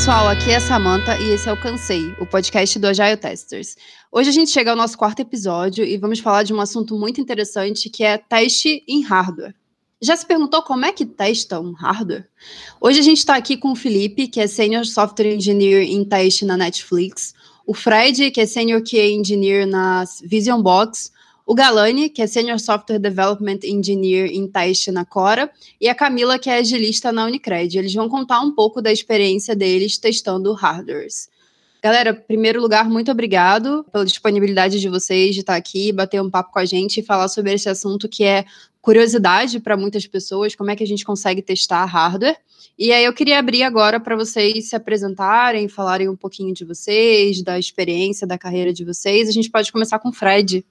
pessoal, aqui é a Samantha e esse é o Cansei, o podcast do Agile Testers. Hoje a gente chega ao nosso quarto episódio e vamos falar de um assunto muito interessante que é teste em hardware. Já se perguntou como é que testa um hardware? Hoje a gente está aqui com o Felipe, que é Senior Software Engineer em teste na Netflix, o Fred, que é Senior QA Engineer na Vision Box, o Galani, que é Senior Software Development Engineer em teste na Cora, e a Camila, que é agilista na Unicred. Eles vão contar um pouco da experiência deles testando hardwares. Galera, em primeiro lugar, muito obrigado pela disponibilidade de vocês de estar aqui, bater um papo com a gente e falar sobre esse assunto que é curiosidade para muitas pessoas, como é que a gente consegue testar hardware. E aí eu queria abrir agora para vocês se apresentarem, falarem um pouquinho de vocês, da experiência, da carreira de vocês. A gente pode começar com o Fred.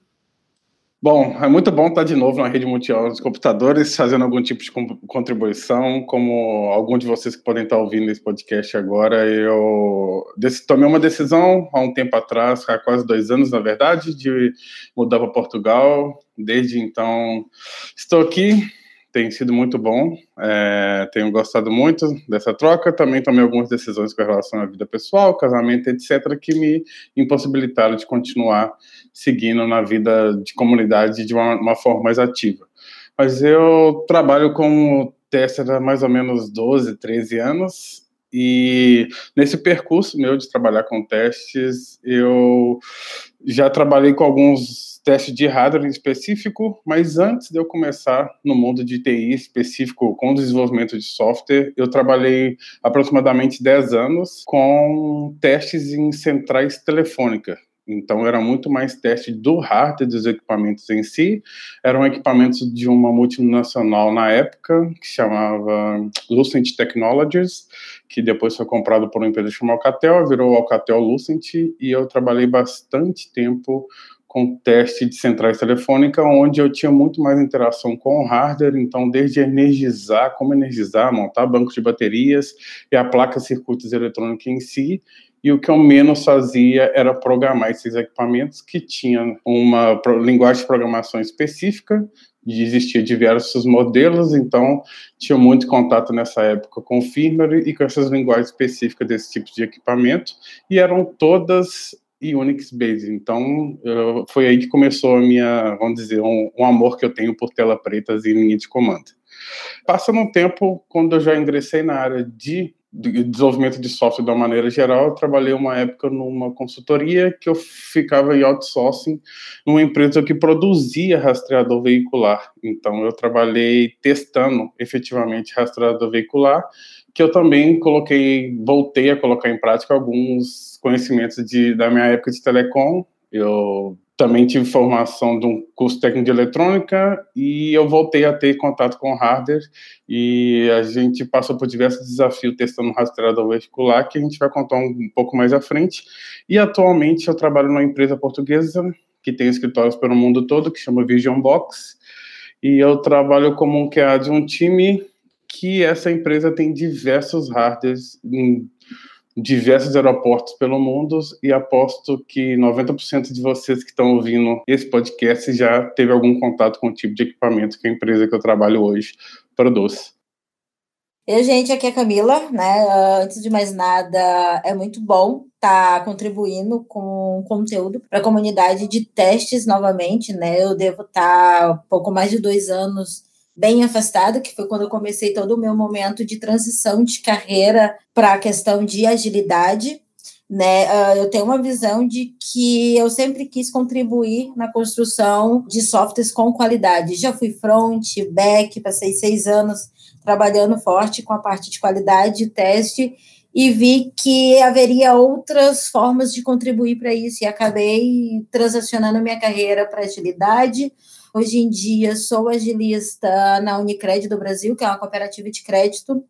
Bom, é muito bom estar de novo na rede mundial dos computadores, fazendo algum tipo de contribuição, como algum de vocês que podem estar ouvindo esse podcast agora. Eu tomei uma decisão há um tempo atrás, há quase dois anos, na verdade, de mudar para Portugal. Desde então, estou aqui tem sido muito bom. É, tenho gostado muito dessa troca. Também tomei algumas decisões com relação à vida pessoal, casamento, etc., que me impossibilitaram de continuar seguindo na vida de comunidade de uma, uma forma mais ativa. Mas eu trabalho como tester há mais ou menos 12, 13 anos. E nesse percurso meu de trabalhar com testes, eu já trabalhei com alguns teste de hardware específico, mas antes de eu começar no mundo de TI específico com desenvolvimento de software, eu trabalhei aproximadamente 10 anos com testes em centrais telefônicas. Então, era muito mais teste do hardware dos equipamentos em si. Eram equipamentos de uma multinacional na época, que chamava Lucent Technologies, que depois foi comprado por uma empresa chamada Alcatel, virou Alcatel Lucent, e eu trabalhei bastante tempo com teste de centrais telefônicas, onde eu tinha muito mais interação com o hardware, então desde energizar, como energizar, montar banco de baterias e a placa circuitos eletrônicos em si, e o que eu menos fazia era programar esses equipamentos que tinham uma linguagem de programação específica, e existia diversos modelos, então tinha muito contato nessa época com firmware e com essas linguagens específicas desse tipo de equipamento, e eram todas Unix Base. Então, foi aí que começou a minha, vamos dizer, um, um, amor que eu tenho por tela pretas e linha de comando. Passando um tempo, quando eu já ingressei na área de, de desenvolvimento de software de uma maneira geral, eu trabalhei uma época numa consultoria que eu ficava em outsourcing numa empresa que produzia rastreador veicular. Então, eu trabalhei testando efetivamente rastreador veicular, que eu também coloquei, voltei a colocar em prática alguns conhecimentos de, da minha época de telecom. Eu também tive formação de um curso técnico de eletrônica e eu voltei a ter contato com hardware e a gente passou por diversos desafios testando rastreador veicular que a gente vai contar um, um pouco mais à frente. E atualmente eu trabalho numa empresa portuguesa que tem escritórios pelo mundo todo, que chama Vision Box, e eu trabalho como um QA de um time que essa empresa tem diversos hardwares diversos aeroportos pelo mundo e aposto que 90% de vocês que estão ouvindo esse podcast já teve algum contato com o tipo de equipamento que a empresa que eu trabalho hoje produz. E, gente, aqui é a Camila, né? Ah, antes de mais nada, é muito bom estar tá contribuindo com conteúdo para a comunidade de testes novamente, né? Eu devo estar tá pouco mais de dois anos bem afastada, que foi quando eu comecei todo o meu momento de transição de carreira para a questão de agilidade. Né, uh, eu tenho uma visão de que eu sempre quis contribuir na construção de softwares com qualidade. Já fui front, back, passei seis anos trabalhando forte com a parte de qualidade de teste e vi que haveria outras formas de contribuir para isso e acabei transacionando minha carreira para agilidade, Hoje em dia sou agilista na Unicred do Brasil, que é uma cooperativa de crédito,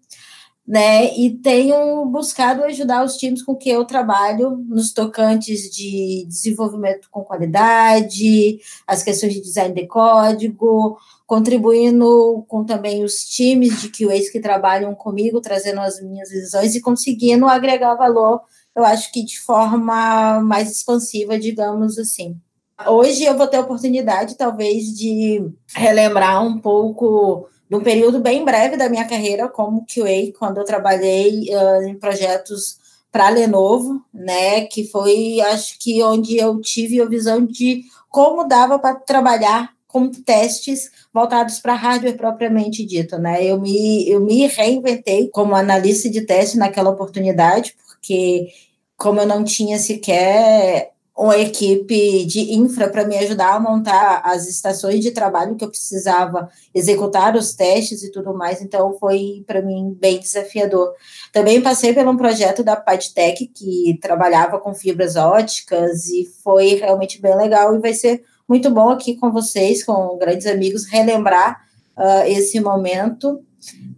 né? E tenho buscado ajudar os times com que eu trabalho nos tocantes de desenvolvimento com qualidade, as questões de design de código, contribuindo com também os times de QAs que trabalham comigo, trazendo as minhas visões e conseguindo agregar valor, eu acho que de forma mais expansiva, digamos assim. Hoje eu vou ter a oportunidade, talvez, de relembrar um pouco de um período bem breve da minha carreira como QA, quando eu trabalhei uh, em projetos para a Lenovo, né? Que foi, acho que, onde eu tive a visão de como dava para trabalhar com testes voltados para hardware propriamente dito, né? Eu me, eu me reinventei como analista de teste naquela oportunidade, porque como eu não tinha sequer uma equipe de infra para me ajudar a montar as estações de trabalho que eu precisava executar os testes e tudo mais, então foi para mim bem desafiador. Também passei por um projeto da Padtech que trabalhava com fibras óticas e foi realmente bem legal e vai ser muito bom aqui com vocês, com grandes amigos, relembrar uh, esse momento,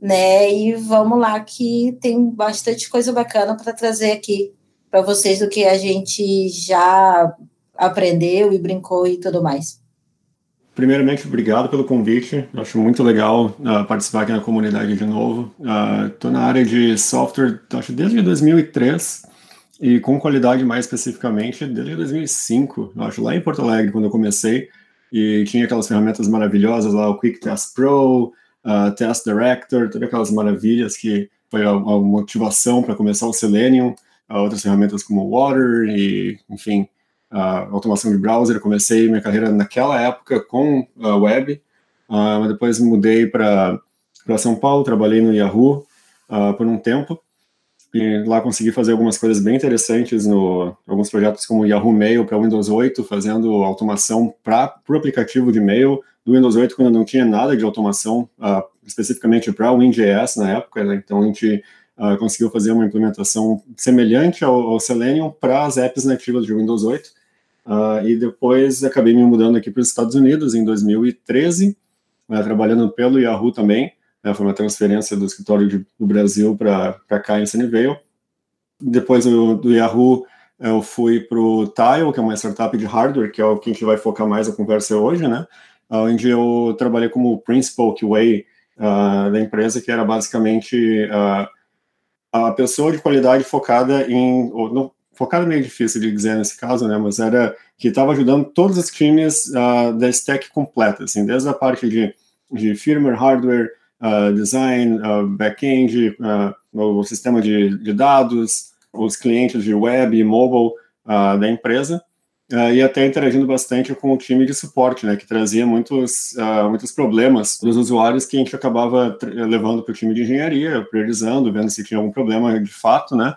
né? E vamos lá que tem bastante coisa bacana para trazer aqui para vocês do que a gente já aprendeu e brincou e tudo mais. Primeiramente, obrigado pelo convite. Acho muito legal uh, participar aqui na comunidade de novo. Estou uh, na área de software, acho desde 2003 e com qualidade mais especificamente desde 2005. Acho lá em Porto Alegre quando eu comecei e tinha aquelas ferramentas maravilhosas lá, o Quick Test Pro, uh, Test Director, todas aquelas maravilhas que foi a, a motivação para começar o Selenium outras ferramentas como Water e, enfim, automação de browser. Eu comecei minha carreira naquela época com a web, uh, mas depois mudei para São Paulo, trabalhei no Yahoo uh, por um tempo e lá consegui fazer algumas coisas bem interessantes no alguns projetos como Yahoo Mail para Windows 8, fazendo automação para o aplicativo de e-mail do Windows 8 quando não tinha nada de automação uh, especificamente para o WinJS na época, né? então a gente uh, conseguiu fazer uma implementação semelhante ao, ao Selenium para as apps nativas de Windows 8. Uh, ah, e depois acabei me mudando aqui para os Estados Unidos em 2013, uh, né, trabalhando pelo Yahoo também. Né, foi uma transferência do escritório de, do Brasil para cá em Sunnyvale. Depois do, do Yahoo, eu fui para o Tile, que é uma startup de hardware, que é o que a gente vai focar mais a conversa hoje, né? Onde eu trabalhei como principal QA uh, da empresa, que era basicamente uh, a pessoa de qualidade focada em. Ou não, focada é meio difícil de dizer nesse caso, né? Mas era que estava ajudando todos os times uh, da stack completa, assim, desde a parte de, de firmware, hardware, uh, design, uh, back-end, o sistema de, de, dados, os clientes de web e mobile da empresa uh, e até interagindo bastante com o time de suporte, né, que trazia muitos, uh, muitos problemas dos usuários que a gente acabava levando para o time de engenharia, priorizando, vendo se tinha algum problema de fato, né,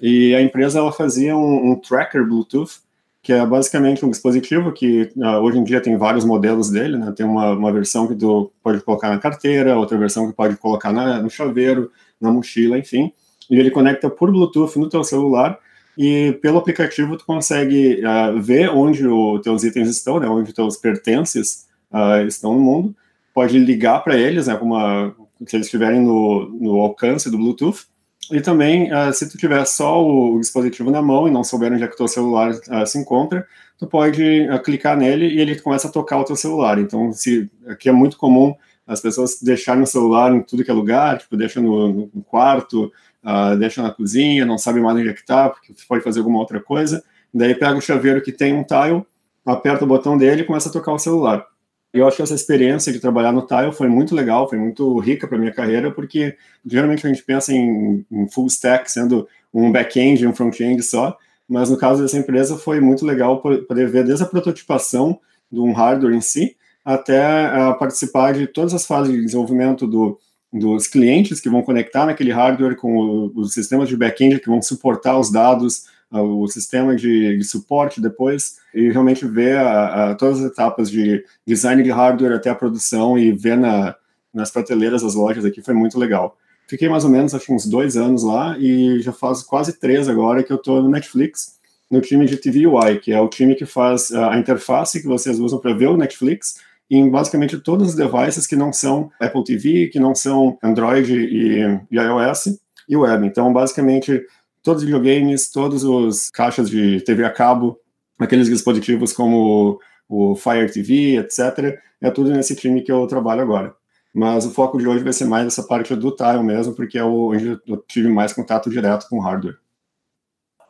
e a empresa ela fazia um, um tracker Bluetooth, que é basicamente um dispositivo que uh, hoje em dia tem vários modelos dele, né? Tem uma, uma versão que tu pode colocar na carteira, outra versão que pode colocar na, no chaveiro, na mochila, enfim. E ele conecta por Bluetooth no teu celular e pelo aplicativo tu consegue uh, ver onde os teus itens estão, né, onde teus pertences uh, estão no mundo, pode ligar para eles, né, uma, se eles estiverem no, no alcance do Bluetooth, e também, uh, se tu tiver só o, o, dispositivo na mão e não souber onde é que o teu celular se encontra, tu pode clicar nele e ele começa a tocar o teu celular. Então, se aqui é muito comum as pessoas deixarem o celular em tudo que é lugar, tipo, deixa no, no quarto, uh, deixa na cozinha, não sabe mais onde é que está, porque pode fazer alguma outra coisa. Daí pega o chaveiro que tem um tile, aperta o botão dele e começa a tocar o celular. Eu acho que essa experiência de trabalhar no tile foi muito legal, foi muito rica para minha carreira, porque geralmente a gente pensa em, em full stack sendo um back-end um front-end só, mas no caso dessa empresa foi muito legal poder ver desde a prototipação de um hardware em si até uh, participar de todas as fases de desenvolvimento do, dos clientes que vão conectar naquele hardware com o, os sistemas de back-end que vão suportar os dados, uh, o sistema de, de, suporte depois, e realmente ver a, a, todas as etapas de design de hardware até a produção e ver na, nas prateleiras das lojas aqui foi muito legal. Fiquei mais ou menos, acho uns dois anos lá e já faz quase três agora que eu estou no Netflix, no time de TV UI, que é o time que faz a interface que vocês usam para ver o Netflix, em basicamente todos os devices que não são Apple TV, que não são Android e, e iOS e web. Então, basicamente, todos os videogames, todos os caixas de TV a cabo, aqueles dispositivos como o Fire TV, etc., é tudo nesse time que eu trabalho agora. Mas o foco de hoje vai ser mais essa parte do tile mesmo, porque é onde eu tive mais contato direto com o hardware.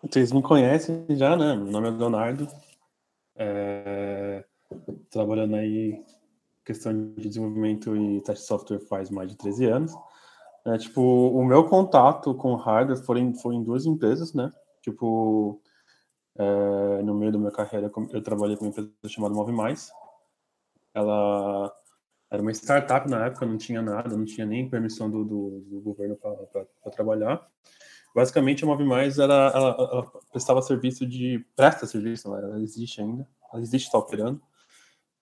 Vocês me conhecem já, né? Meu nome é Leonardo. É trabalhando aí questão de desenvolvimento e teste de software faz mais de 13 anos. É, tipo, o meu contato com hardware foi em, foi em duas empresas, né? Tipo, é, no meio da minha carreira, eu trabalhei com uma empresa chamada Move Mais. Ela era uma startup na época, não tinha nada, não tinha nem permissão do, do, do governo para trabalhar. Basicamente, a Move Mais era, ela, ela, prestava serviço de. presta serviço, ela, existe ainda, ela existe, está operando,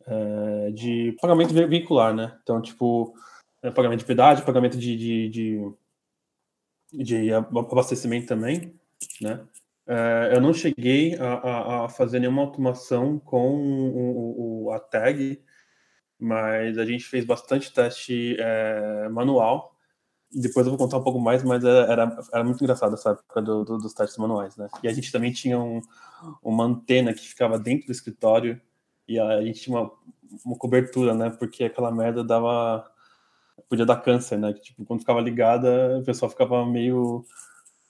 é, de pagamento veicular, né? Então, tipo, é, pagamento de pedágio, pagamento de, de, de, de abastecimento também, né? É, eu não cheguei a, a, a, fazer nenhuma automação com o, o, a tag mas a gente fez bastante teste manual. Depois eu vou contar um pouco mais, mas era, era muito engraçado essa época do, do, dos testes manuais, né? E a gente também tinha um, uma antena que ficava dentro do escritório e a, gente tinha uma, uma cobertura, né? Porque aquela merda dava podia dar câncer, né? Tipo, quando ficava ligada, o pessoal ficava meio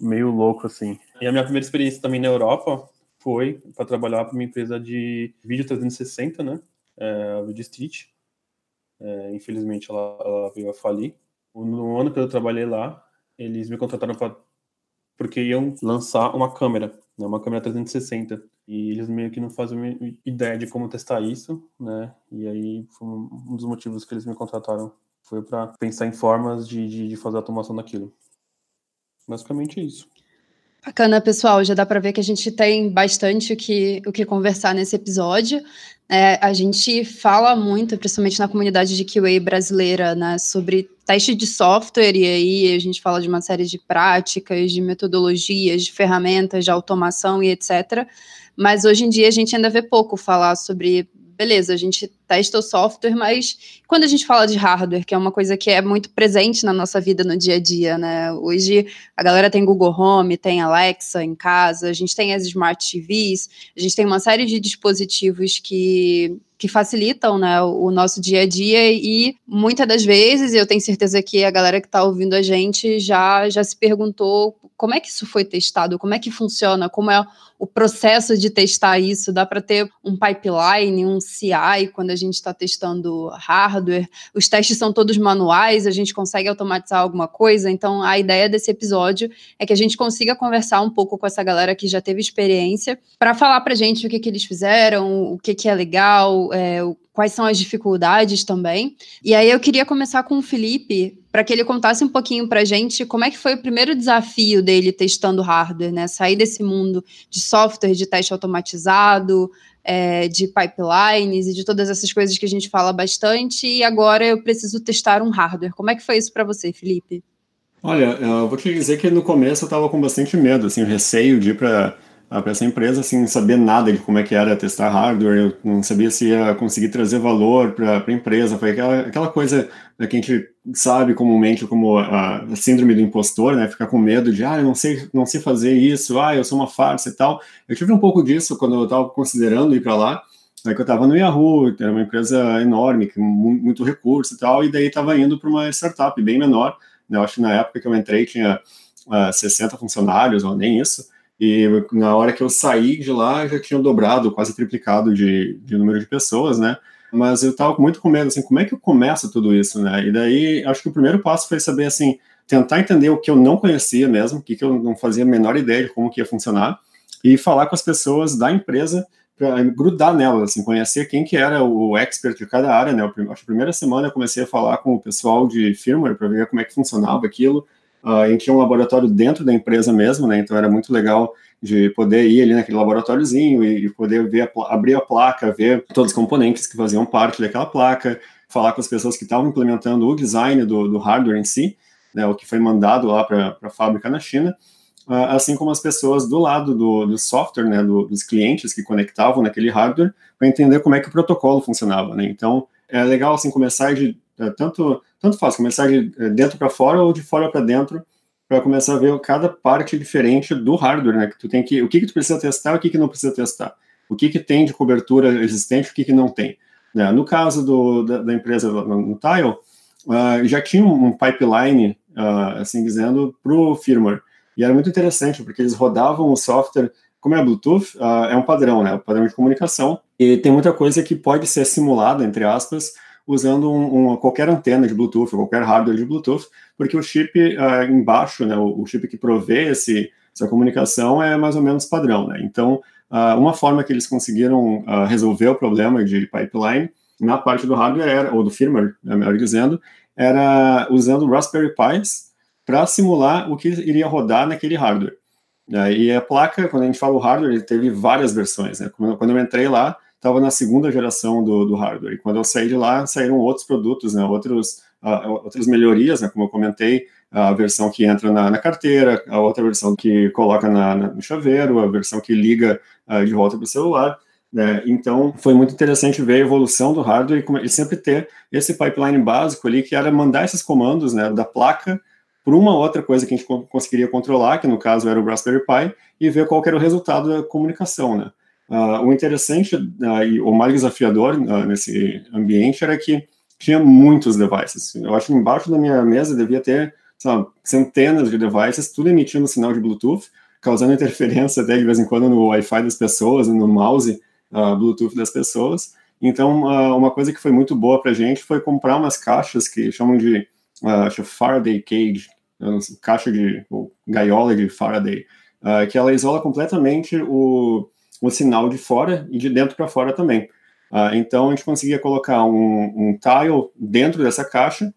meio louco assim. E a minha primeira experiência também na Europa foi para trabalhar para uma empresa de vídeo 360, né? É, a Video Street. É, infelizmente ela, ela, veio a falir. No ano que eu trabalhei lá, eles me contrataram porque iam lançar uma câmera, né, uma câmera 360. E eles meio que não fazem ideia de como testar isso, né? E aí foi um dos motivos que eles me contrataram foi para pensar em formas de, de, de fazer a automação daquilo. Basicamente isso. Bacana, pessoal. Já dá para ver que a gente tem bastante o que, o que conversar nesse episódio. É, a gente fala muito, principalmente na comunidade de QA brasileira, né, sobre teste de software, e aí a gente fala de uma série de práticas, de metodologias, de ferramentas, de automação e etc. Mas hoje em dia a gente ainda vê pouco falar sobre beleza, a gente testa o software, mas quando a gente fala de hardware, que é uma coisa que é muito presente na nossa vida no dia a dia, né? Hoje a galera tem Google Home, tem Alexa em casa, a gente tem as Smart TVs, a gente tem uma série de dispositivos que que facilitam né, o nosso dia a dia e muitas das vezes, eu tenho certeza que a galera que está ouvindo a gente já, já se perguntou como é que isso foi testado, como é que funciona, como é o processo de testar isso, dá para ter um pipeline, um CI quando a gente está testando hardware, os testes são todos manuais, a gente consegue automatizar alguma coisa, então a ideia desse episódio é que a gente consiga conversar um pouco com essa galera que já teve experiência, para falar para gente o que, que eles fizeram, o que, que é legal, é, quais são as dificuldades também. E aí eu queria começar com o Felipe, para que ele contasse um pouquinho para gente como é que foi o primeiro desafio dele testando hardware, né? Sair desse mundo de software, de teste automatizado, é, de pipelines e de todas essas coisas que a gente fala bastante, e agora eu preciso testar um hardware. Como é que foi isso para você, Felipe? Olha, eu vou te dizer que no começo eu estava com bastante medo, assim, receio de ir para para essa empresa sem assim, saber nada de como é que era testar hardware, eu não sabia se ia conseguir trazer valor para a empresa, foi aquela, aquela coisa né, que a gente sabe comumente como a, síndrome do impostor, né, ficar com medo de, ah, eu não sei, não sei fazer isso, ah, eu sou uma farsa e tal. Eu tive um pouco disso quando eu estava considerando ir para lá, né, que eu estava no Yahoo, era uma empresa enorme, com muito recurso e tal, e daí estava indo para uma startup bem menor, né, eu acho que na época que eu entrei tinha uh, ah, 60 funcionários, ou nem isso, e na hora que eu saí de lá, já tinham dobrado, quase triplicado de, de número de pessoas, né? Mas eu tava muito com medo, assim, como é que eu começo tudo isso, né? E daí, acho que o primeiro passo foi saber, assim, tentar entender o que eu não conhecia mesmo, o que, que eu não fazia a menor ideia de como que ia funcionar, e falar com as pessoas da empresa para grudar nelas, assim, conhecer quem que era o expert de cada área, né? Acho que a primeira semana eu comecei a falar com o pessoal de firmware para ver como é que funcionava aquilo, Uh, gente tinha um laboratório dentro da empresa mesmo, né? Então era muito legal de poder ir ali naquele laboratóriozinho e, poder ver a, abrir a placa, ver todos os componentes que faziam parte daquela placa, falar com as pessoas que estavam implementando o design do, do hardware em si, né? O que foi mandado lá para a fábrica na China. Uh, assim como as pessoas do lado do, do software, né, do, dos clientes que conectavam naquele hardware, para entender como é que o protocolo funcionava, né? Então, é legal assim começar de tanto tanto faz, começar de é, dentro para fora ou de fora para dentro, para começar a ver cada parte diferente do hardware, né? Que tu tem que, o que que tu precisa testar, o que que não precisa testar, o que que tem de cobertura existente, o que que não tem. Né? No caso do, da, da empresa no, Tile, uh, já tinha um pipeline, uh, assim dizendo, para o firmware. E era muito interessante, porque eles rodavam o software, como é Bluetooth, uh, é um padrão, né? Um padrão de comunicação. E tem muita coisa que pode ser simulada, entre aspas, usando um, um, qualquer antena de Bluetooth, qualquer hardware de Bluetooth, porque o chip uh, embaixo, né, o, o, chip que provê esse, essa comunicação é mais ou menos padrão. Né? Então, uh, uma forma que eles conseguiram uh, resolver o problema de pipeline na parte do hardware, era, ou do firmware, né, melhor dizendo, era usando Raspberry Pis para simular o que iria rodar naquele hardware. E a placa, quando a gente fala o hardware, ele teve várias versões. Né? Quando eu entrei lá, estava na segunda geração do, do, hardware. E quando eu saí de lá, saíram outros produtos, né? outros, uh, outras melhorias, né? como eu comentei, a versão que entra na, na carteira, a outra versão que coloca na, na, no chaveiro, a versão que liga uh, de volta para o celular. Né? Então, foi muito interessante ver a evolução do hardware e, e sempre ter esse pipeline básico ali, que era mandar esses comandos né, da placa por uma outra coisa que a gente conseguiria controlar, que no caso era o Raspberry Pi, e ver qual era o resultado da comunicação, né? Uh, o interessante uh, e o mais desafiador uh, nesse ambiente era que tinha muitos devices. Eu acho que embaixo da minha mesa devia ter sabe, centenas de devices, tudo emitindo sinal de Bluetooth, causando interferência até de vez em quando no Wi-Fi das pessoas, no mouse Bluetooth das pessoas. Então, uma coisa que foi muito boa para a gente foi comprar umas caixas que chamam de uh, Faraday Cage, caixa de ou gaiola de Faraday, que ela isola completamente o, o sinal de fora e de dentro para fora também. Uh, então a gente conseguia colocar um, um tile dentro dessa caixa,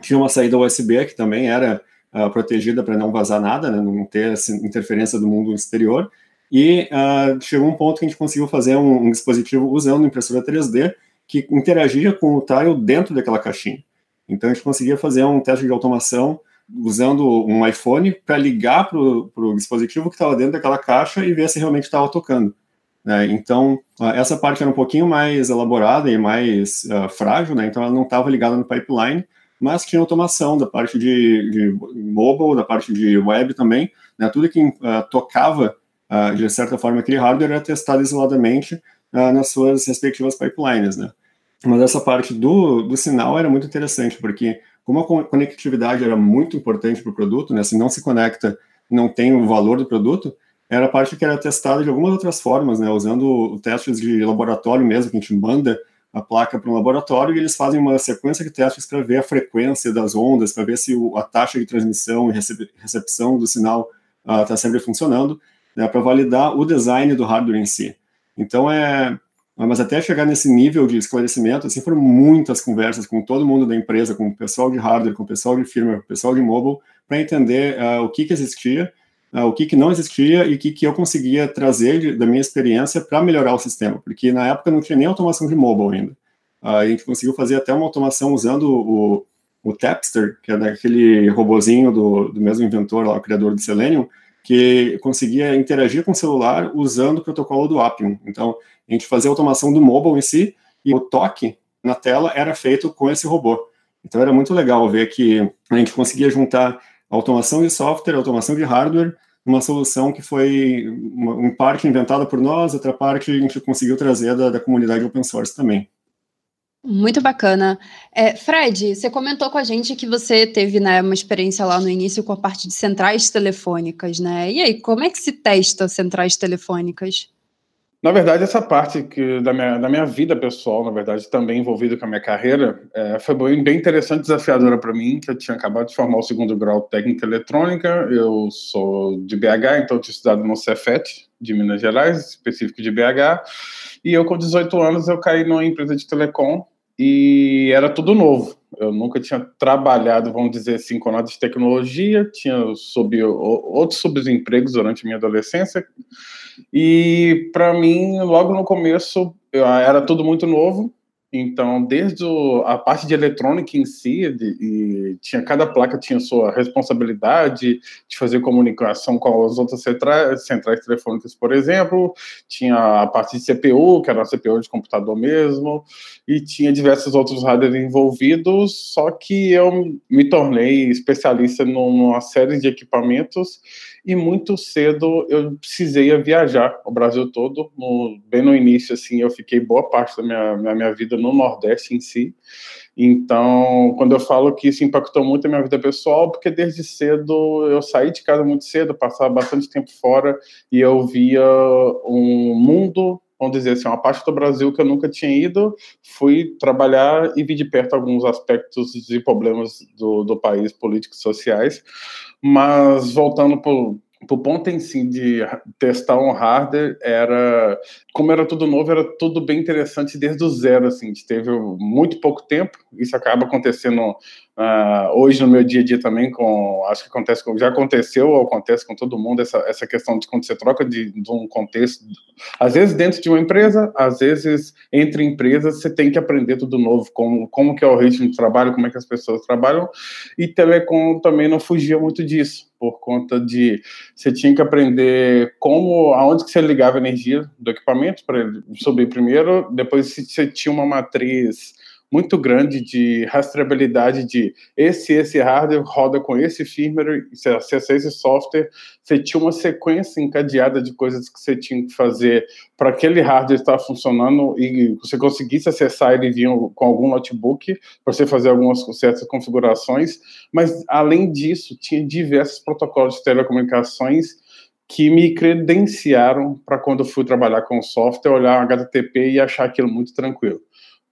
tinha uma saída USB que também era uh, protegida para não vazar nada, né, não ter interferência do mundo exterior, e chegou um ponto que a gente conseguiu fazer um, um dispositivo usando impressora 3D que interagia com o tile dentro daquela caixinha. Então a gente conseguia fazer um teste de automação usando um iPhone para ligar para o dispositivo que estava dentro daquela caixa e ver se realmente estava tocando. Né? Então, essa parte era um pouquinho mais elaborada e mais uh, frágil, né? então ela não estava ligada no pipeline, mas tinha automação da parte de, de mobile, da parte de web também, né? tudo que uh, tocava, uh, de certa forma, aquele hardware era testado isoladamente nas suas respectivas pipelines. Né? Mas essa parte do, do sinal era muito interessante, porque como a conectividade era muito importante para o produto, né, se não se conecta, não tem o valor do produto, era a parte que era testada de algumas outras formas, né, usando testes de laboratório mesmo, que a gente manda a placa para um laboratório e eles fazem uma sequência de testes para ver a frequência das ondas, para ver se o, a taxa de transmissão e recepção do sinal está uh, sempre funcionando, né, para validar o design do hardware em si. Então, é, mas até chegar nesse nível de esclarecimento, assim, foram muitas conversas com todo mundo da empresa, com o pessoal de hardware, com o pessoal de firmware, com o pessoal de mobile, para entender uh, o que, que existia, uh, o que, que não existia e o que, que eu conseguia trazer de, da minha experiência para melhorar o sistema, porque na época não tinha nem automação de mobile ainda. Uh, a gente conseguiu fazer até uma automação usando o, o Tapster, que é daquele robozinho do, do mesmo inventor, lá, o criador do Selenium, que conseguia interagir com o celular usando o protocolo do Appium. Então, a gente fazia a automação do mobile em si e o toque na tela era feito com esse robô. Então, era muito legal ver que a gente conseguia juntar automação de software, automação de hardware, uma solução que foi, uma, uma parte inventada por nós, outra parte a gente conseguiu trazer da, da comunidade open source também. Muito bacana. É, Fred, você comentou com a gente que você teve né, uma experiência lá no início com a parte de centrais telefônicas, né? E aí, como é que se testa centrais telefônicas? Na verdade, essa parte que, da, minha, da minha vida pessoal, na verdade, também envolvida com a minha carreira, é, foi bem, interessante, desafiadora para mim, que eu tinha acabado de formar o segundo grau técnica eletrônica, eu sou de BH, então eu tinha estudado no Cefet, de Minas Gerais, específico de BH, e eu com 18 anos eu caí numa empresa de telecom e era tudo novo. Eu nunca tinha trabalhado, vamos dizer assim, com nada de tecnologia, tinha sob outros subempregos durante a minha adolescência. E para mim, logo no começo, era tudo muito novo. Então, desde o, a parte de eletrônica em si, de, tinha cada placa tinha sua responsabilidade de fazer comunicação com as outras centrais, centrais telefônicas, por exemplo. Tinha a parte de CPU, que era a CPU de computador mesmo, e tinha diversos outros hardware envolvidos. Só que eu me tornei especialista numa série de equipamentos e muito cedo eu precisei viajar o Brasil todo. No, bem no início, assim, eu fiquei boa parte da minha, minha, vida no Nordeste em si. Então, quando eu falo que isso impactou muito a minha vida pessoal, porque desde cedo eu saí de casa muito cedo, passava bastante tempo fora e eu via um mundo vamos dizer assim, uma parte do Brasil que eu nunca tinha ido, fui trabalhar e vi de perto alguns aspectos e problemas do, do país, políticos e sociais, mas voltando para o ponto em si de testar um hardware era como era tudo novo era tudo bem interessante desde o zero assim a gente teve muito pouco tempo isso acaba acontecendo uh, hoje no meu dia a dia também com acho que acontece já aconteceu ou acontece com todo mundo essa, essa questão de quando você troca de, de um contexto às vezes dentro de uma empresa às vezes entre empresas você tem que aprender tudo novo como como que é o ritmo de trabalho como é que as pessoas trabalham e telecom também não fugia muito disso por conta de você tinha que aprender como, aonde que você ligava a energia do equipamento para ele subir primeiro, depois você tinha uma matriz muito grande de rastreabilidade de esse esse hardware roda com esse firmware, você acessa esse software, você tinha uma sequência encadeada de coisas que você tinha que fazer para aquele hardware estar funcionando e você conseguisse acessar ele vinha com algum notebook para você fazer algumas certas configurações, mas além disso tinha diversos protocolos de telecomunicações que me credenciaram para quando eu fui trabalhar com software, olhar HTTP e achar aquilo muito tranquilo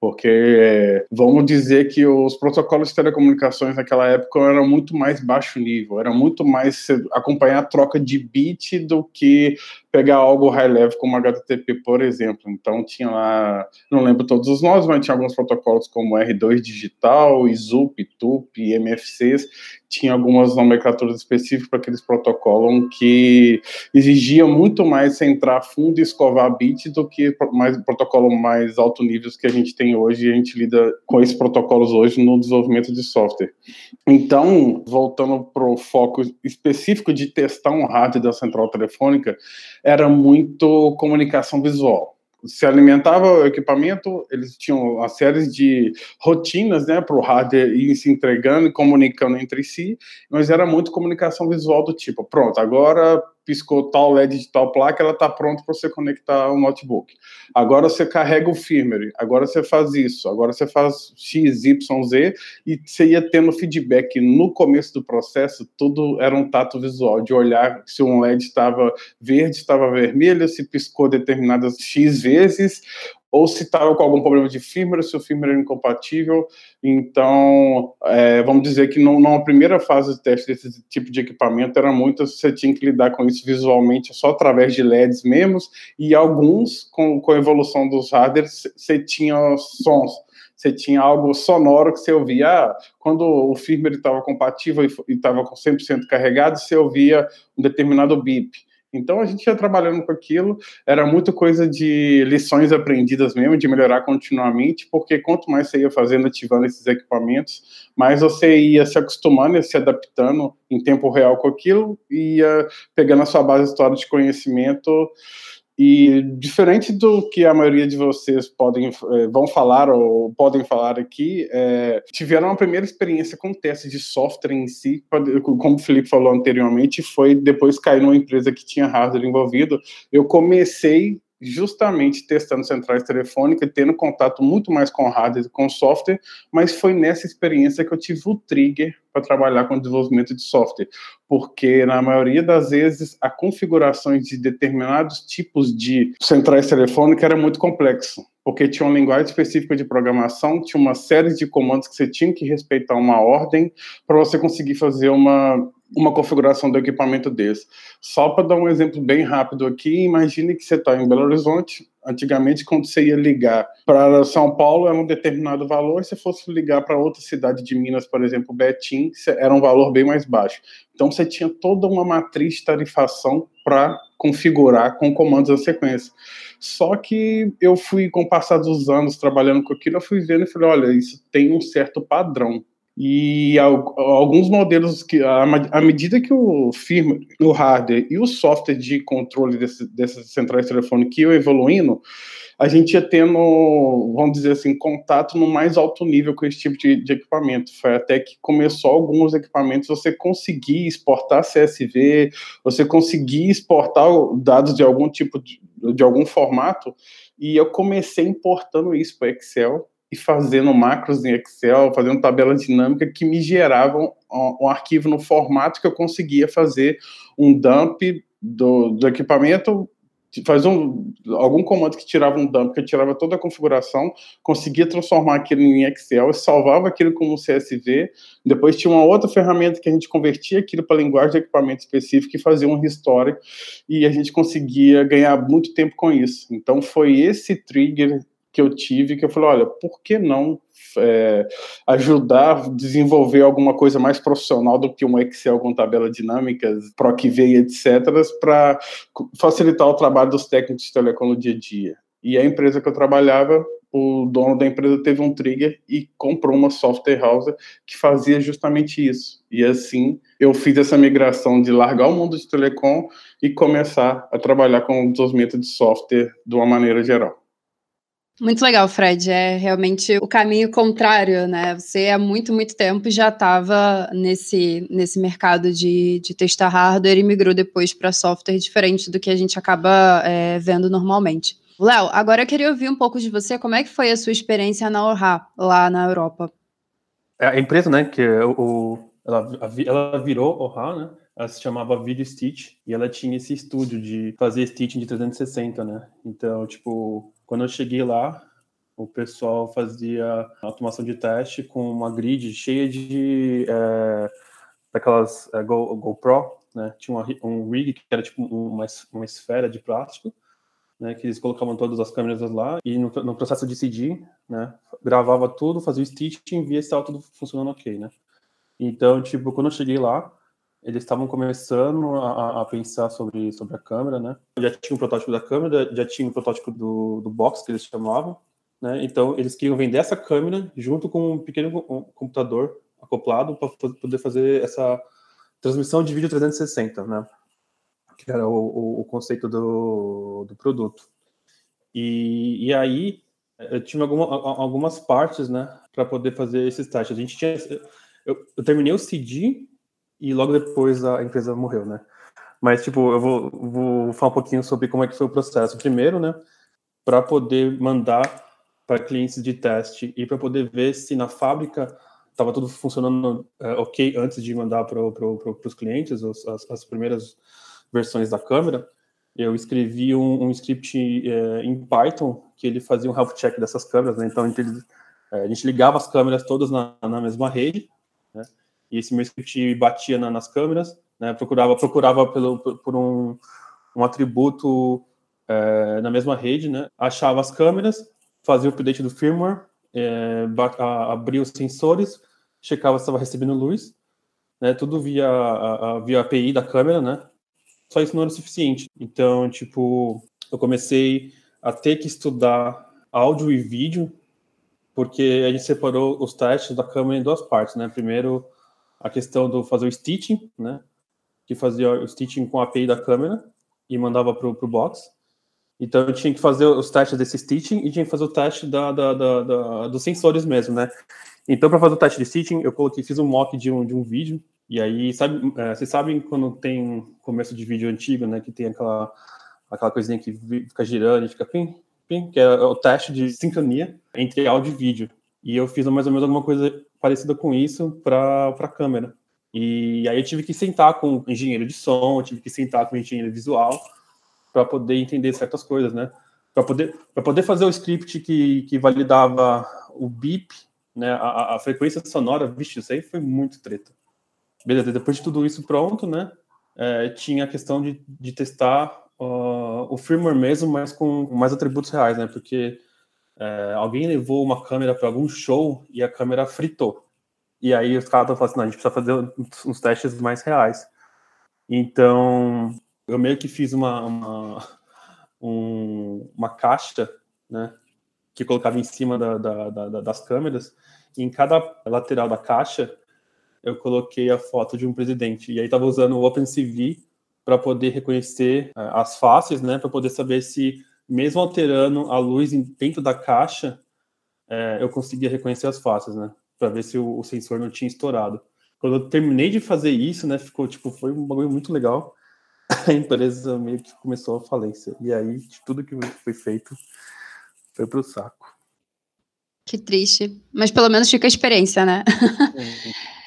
porque vamos dizer que os protocolos de telecomunicações naquela época eram muito mais baixo nível, era muito mais acompanhar a troca de bit do que pegar algo high level como HTTP, por exemplo. Então tinha lá, não lembro todos os nomes, mas tinha alguns protocolos como R2 digital, IZUP, TUP, MFCs, tinha algumas nomenclaturas específicas para aqueles protocolos que exigia muito mais entrar fundo e escovar bit do que mais protocolo mais alto nível que a gente tem hoje e a gente lida com esses protocolos hoje no desenvolvimento de software. Então, voltando para o foco específico de testar um hardware da central telefônica, era muito comunicação visual. Se alimentava o equipamento, eles tinham uma série de rotinas, né, para o hardware ir se entregando e comunicando entre si, mas era muito comunicação visual do tipo, pronto, agora piscou tal LED de tal placa, ela está pronta para você conectar o notebook. Agora você carrega o firmware, agora você faz isso, agora você faz X, Y, Z, e você ia tendo feedback no começo do processo, tudo era um tato visual, de olhar se um LED estava verde, estava vermelho, se piscou determinadas X vezes, ou se estava com algum problema de firmware, se o firmware era incompatível. Então, é, vamos dizer que não, numa primeira fase de teste desse tipo de equipamento, era muito, você tinha que lidar com isso visualmente só através de LEDs mesmo, e alguns, com, com a evolução dos hardwares, você tinha sons você tinha algo sonoro que você ouvia. Ah, quando o firmware estava compatível e estava com 100% carregado, você ouvia um determinado bip. Então a gente ia trabalhando com aquilo, era muita coisa de lições aprendidas mesmo, de melhorar continuamente, porque quanto mais você ia fazendo, ativando esses equipamentos, mais você ia se acostumando, ia se adaptando em tempo real com aquilo, ia pegando a sua base histórica de conhecimento e diferente do que a maioria de vocês podem eh, vão falar ou podem falar aqui, é, tiveram uma primeira experiência com teste de software em si, como o Felipe falou anteriormente, foi depois cair numa empresa que tinha hardware envolvido. Eu comecei justamente testando centrais telefônicas, tendo contato muito mais com hardware e com software, mas foi nessa experiência que eu tive o trigger para trabalhar com desenvolvimento de software, porque na maioria das vezes a configuração de determinados tipos de centrais telefônicas era muito complexo, porque tinha uma linguagem específica de programação, tinha uma série de comandos que você tinha que respeitar uma ordem para você conseguir fazer uma uma configuração do equipamento desse. Só para dar um exemplo bem rápido aqui, imagine que você está em Belo Horizonte. Antigamente, quando você ia ligar para São Paulo, era um determinado valor. Se fosse ligar para outra cidade de Minas, por exemplo, Betim, era um valor bem mais baixo. Então, você tinha toda uma matriz de tarifação para configurar com comandos da sequência. Só que eu fui, com o passar dos anos trabalhando com aquilo, eu fui vendo e falei, olha, isso tem um certo padrão e alguns modelos que, à medida que o firmware, o hardware e o software de controle dessas centrais telefônicas iam evoluindo, a gente ia tendo, vamos dizer assim, contato no mais alto nível com esse tipo de, de equipamento. Foi até que começou alguns equipamentos você conseguir exportar CSV, você conseguir exportar dados de algum tipo de, de algum formato, e eu comecei importando isso para Excel e fazendo macros em Excel, fazendo tabela dinâmica que me geravam um, arquivo no formato que eu conseguia fazer um dump do, do equipamento faz um, algum comando que tirava um dump, que tirava toda a configuração, conseguia transformar aquilo em Excel, salvava aquilo como CSV, depois tinha uma outra ferramenta que a gente convertia aquilo para linguagem de equipamento específico e fazia um restore, e a gente conseguia ganhar muito tempo com isso. Então foi esse trigger que eu tive que eu falei, olha, por que não é, ajudar a desenvolver alguma coisa mais profissional do que um Excel com tabelas dinâmicas, PROC-V etc., para facilitar o trabalho dos técnicos de telecom no dia a dia. E a empresa que eu trabalhava, o dono da empresa teve um trigger e comprou uma software house que fazia justamente isso. E assim eu fiz essa migração de largar o mundo de telecom e começar a trabalhar com o desenvolvimento de software de uma maneira geral. Muito legal, Fred. É realmente o caminho contrário, né? Você há muito, muito tempo já estava nesse, nesse mercado de, de testar hardware e migrou depois para software diferente do que a gente acaba é, vendo normalmente. Léo, agora eu queria ouvir um pouco de você. Como é que foi a sua experiência na ORHA, lá na Europa? É, a empresa, né, que o, ela, ela virou ORHA, né? Ela se chamava Video Stitch e ela tinha esse estúdio de fazer stitching de 360, né? Então, tipo, quando eu cheguei lá, o pessoal fazia automação de teste com uma grid cheia de é, daquelas é, Go, GoPro, né? Tinha uma, um rig que era tipo uma, uma esfera de plástico, né? Que eles colocavam todas as câmeras lá e no, no processo de CD, né? Gravava tudo, fazia o stitch e via se estava tudo funcionando ok, né? Então, tipo, quando eu cheguei lá, eles estavam começando a, a, pensar sobre, sobre a câmera, né? Já tinha um protótipo da câmera, já tinha um protótipo do, do box, que eles chamavam, né? Então, eles queriam vender essa câmera junto com um pequeno computador acoplado para poder fazer essa transmissão de vídeo 360, né? Que era o, o, o conceito do, do produto. E, e aí, eu tinha alguma, algumas partes, né, para poder fazer esses testes. A gente tinha... Eu, eu terminei o CD e logo depois a empresa morreu, né? Mas, tipo, eu vou, vou falar um pouquinho sobre como é que foi o processo. Primeiro, né, para poder mandar para clientes de teste e para poder ver se na fábrica estava tudo funcionando é, ok antes de mandar para pro, pro, os clientes as, as, primeiras versões da câmera, eu escrevi um, um script é, em Python que ele fazia um health check dessas câmeras, né? Então, é, a gente ligava as câmeras todas na, na mesma rede, né? E esse meu script batia na, nas câmeras, né, procurava procurava pelo, por um, um atributo é, na mesma rede, né, achava as câmeras, fazia o update do firmware, é, abria os sensores, checava se estava recebendo luz, né, tudo via a, a, via API da câmera, né, só isso não era suficiente. Então, tipo, eu comecei a ter que estudar áudio e vídeo, porque a gente separou os testes da câmera em duas partes, né, primeiro a questão do fazer o stitching, né? Que fazia o stitching com a API da câmera e mandava para o box. Então eu tinha que fazer os testes desse stitching e tinha que fazer o teste da, da, da, da dos sensores mesmo, né? Então para fazer o teste de stitching eu coloquei, fiz um mock de um, de um vídeo e aí sabe, é, vocês sabem quando tem começo de vídeo antigo, né? Que tem aquela aquela coisinha que fica girando e fica pim, pim, que é o teste de sincronia entre áudio e vídeo. E eu fiz mais ou menos alguma coisa parecida com isso para a câmera. E aí eu tive que sentar com o engenheiro de som, tive que sentar com o engenheiro visual para poder entender certas coisas, né? Para poder, poder fazer o script que, que validava o bip, né? A, a frequência sonora, vixe, isso aí foi muito treta. Beleza, depois de tudo isso pronto, né? É, tinha a questão de, de testar uh, o firmware mesmo, mas com mais atributos reais, né? Porque é, alguém levou uma câmera para algum show e a câmera fritou. E aí os caras estão falando assim, a gente precisa fazer uns testes mais reais. Então, eu meio que fiz uma, uma, um, uma caixa, né, que colocava em cima da, da, da, das câmeras, e em cada lateral da caixa eu coloquei a foto de um presidente. E aí estava usando o OpenCV para poder reconhecer é, as faces, né, para poder saber se mesmo alterando a luz dentro da caixa, é, eu conseguia reconhecer as faces, né? Para ver se o, o, sensor não tinha estourado. Quando eu terminei de fazer isso, né? Ficou tipo, foi um bagulho muito legal. A empresa meio que começou a falência. E aí, tudo que foi feito foi pro saco. Que triste. Mas pelo menos fica a experiência, né?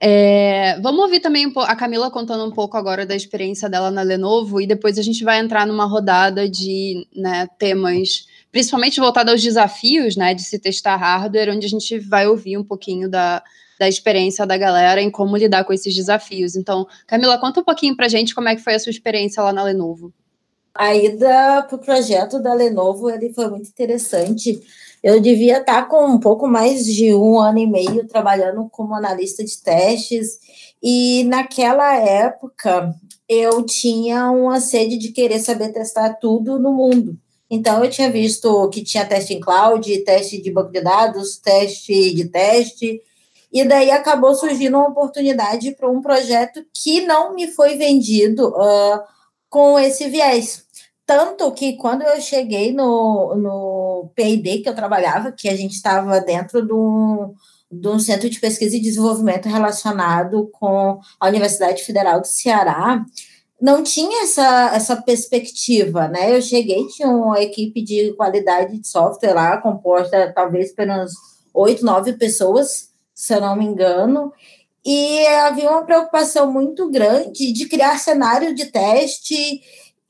É, vamos ouvir também a Camila contando um pouco agora da experiência dela na Lenovo e depois a gente vai entrar numa rodada de né, temas, principalmente voltado aos desafios né, de se testar hardware, onde a gente vai ouvir um pouquinho da, da experiência da galera em como lidar com esses desafios. Então, Camila, conta um pouquinho pra gente como é que foi a sua experiência lá na Lenovo. A ida para o projeto da Lenovo ele foi muito interessante. Eu devia estar com um pouco mais de um ano e meio trabalhando como analista de testes, e naquela época eu tinha uma sede de querer saber testar tudo no mundo. Então, eu tinha visto que tinha teste em cloud, teste de banco de dados, teste de teste, e daí acabou surgindo uma oportunidade para um projeto que não me foi vendido uh, com esse viés. Tanto que quando eu cheguei no, no PID que eu trabalhava, que a gente estava dentro de de um centro de pesquisa e desenvolvimento relacionado com a Universidade Federal do Ceará, não tinha essa, essa perspectiva, né? Eu cheguei, tinha uma equipe de qualidade de software lá, composta talvez por uns oito, nove pessoas, se eu não me engano, e havia uma preocupação muito grande de criar cenário de teste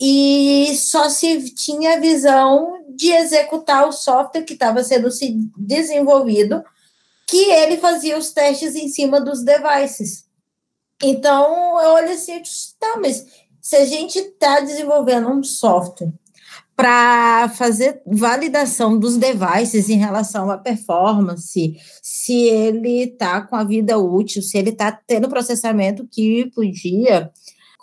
e só se tinha visão de executar o software que estava sendo desenvolvido, que ele fazia os testes em cima dos devices. Então, eu olhei assim, tá, mas se a gente está desenvolvendo um software para fazer validação dos devices em relação à performance, se ele está com a vida útil, se ele está tendo processamento que podia,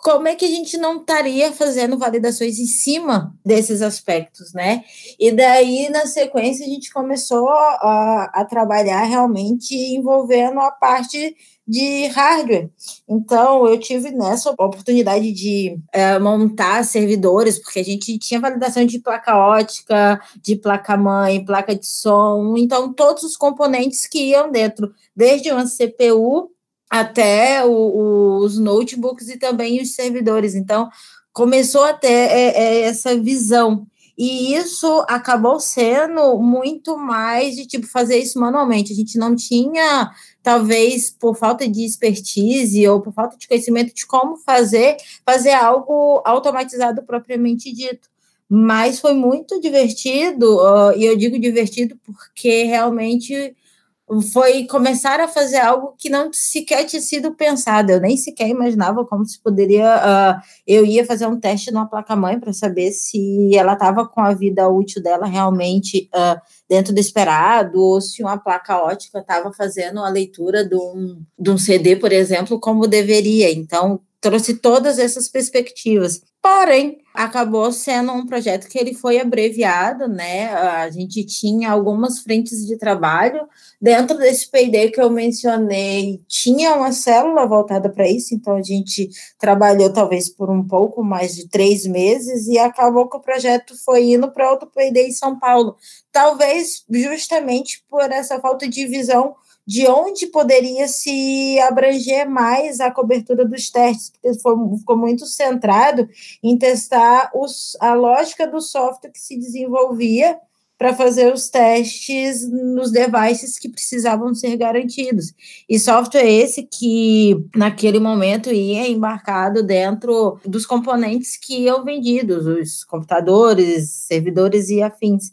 como é que a gente não estaria fazendo validações em cima desses aspectos, né? E daí, na sequência, a gente começou a, a trabalhar realmente envolvendo a parte de hardware. Então, eu tive nessa oportunidade de é, montar servidores, porque a gente tinha validação de placa ótica, de placa-mãe, placa de som, então todos os componentes que iam dentro, desde uma CPU até o, os notebooks e também os servidores. Então, começou a ter é, é, essa visão. E isso acabou sendo muito mais de tipo fazer isso manualmente. A gente não tinha, talvez por falta de expertise ou por falta de conhecimento de como fazer, fazer algo automatizado propriamente dito. Mas foi muito divertido, uh, e eu digo divertido porque realmente foi começar a fazer algo que não sequer tinha sido pensado. Eu nem sequer imaginava como se poderia. Uh, eu ia fazer um teste numa placa-mãe para saber se ela estava com a vida útil dela realmente uh, dentro do esperado, ou se uma placa ótica estava fazendo a leitura de um, de um CD, por exemplo, como deveria. Então, trouxe todas essas perspectivas. Porém, acabou sendo um projeto que ele foi abreviado, né? A gente tinha algumas frentes de trabalho. Dentro desse PD que eu mencionei, tinha uma célula voltada para isso, então a gente trabalhou talvez por um pouco mais de três meses e acabou que o projeto foi indo para outro PD em São Paulo. Talvez justamente por essa falta de visão de onde poderia se abranger mais a cobertura dos testes, porque ficou muito centrado em testar os, a lógica do software que se desenvolvia para fazer os testes nos devices que precisavam ser garantidos. E software esse que, naquele momento, ia embarcado dentro dos componentes que iam vendidos, os computadores, servidores e afins.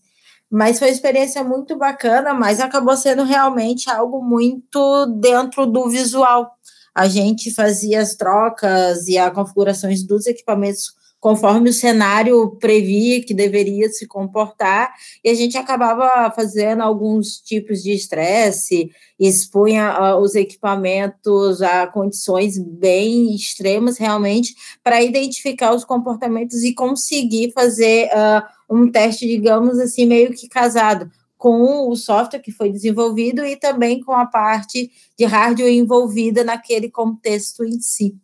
Mas foi uma experiência muito bacana, mas acabou sendo realmente algo muito dentro do visual. A gente fazia as trocas e as configurações dos equipamentos conforme o cenário previa que deveria se comportar, e a gente acabava fazendo alguns tipos de estresse, expunha uh, os equipamentos a condições bem extremas, realmente, para identificar os comportamentos e conseguir fazer uh, um teste, digamos assim, meio que casado com o software que foi desenvolvido e também com a parte de hardware envolvida naquele contexto em si.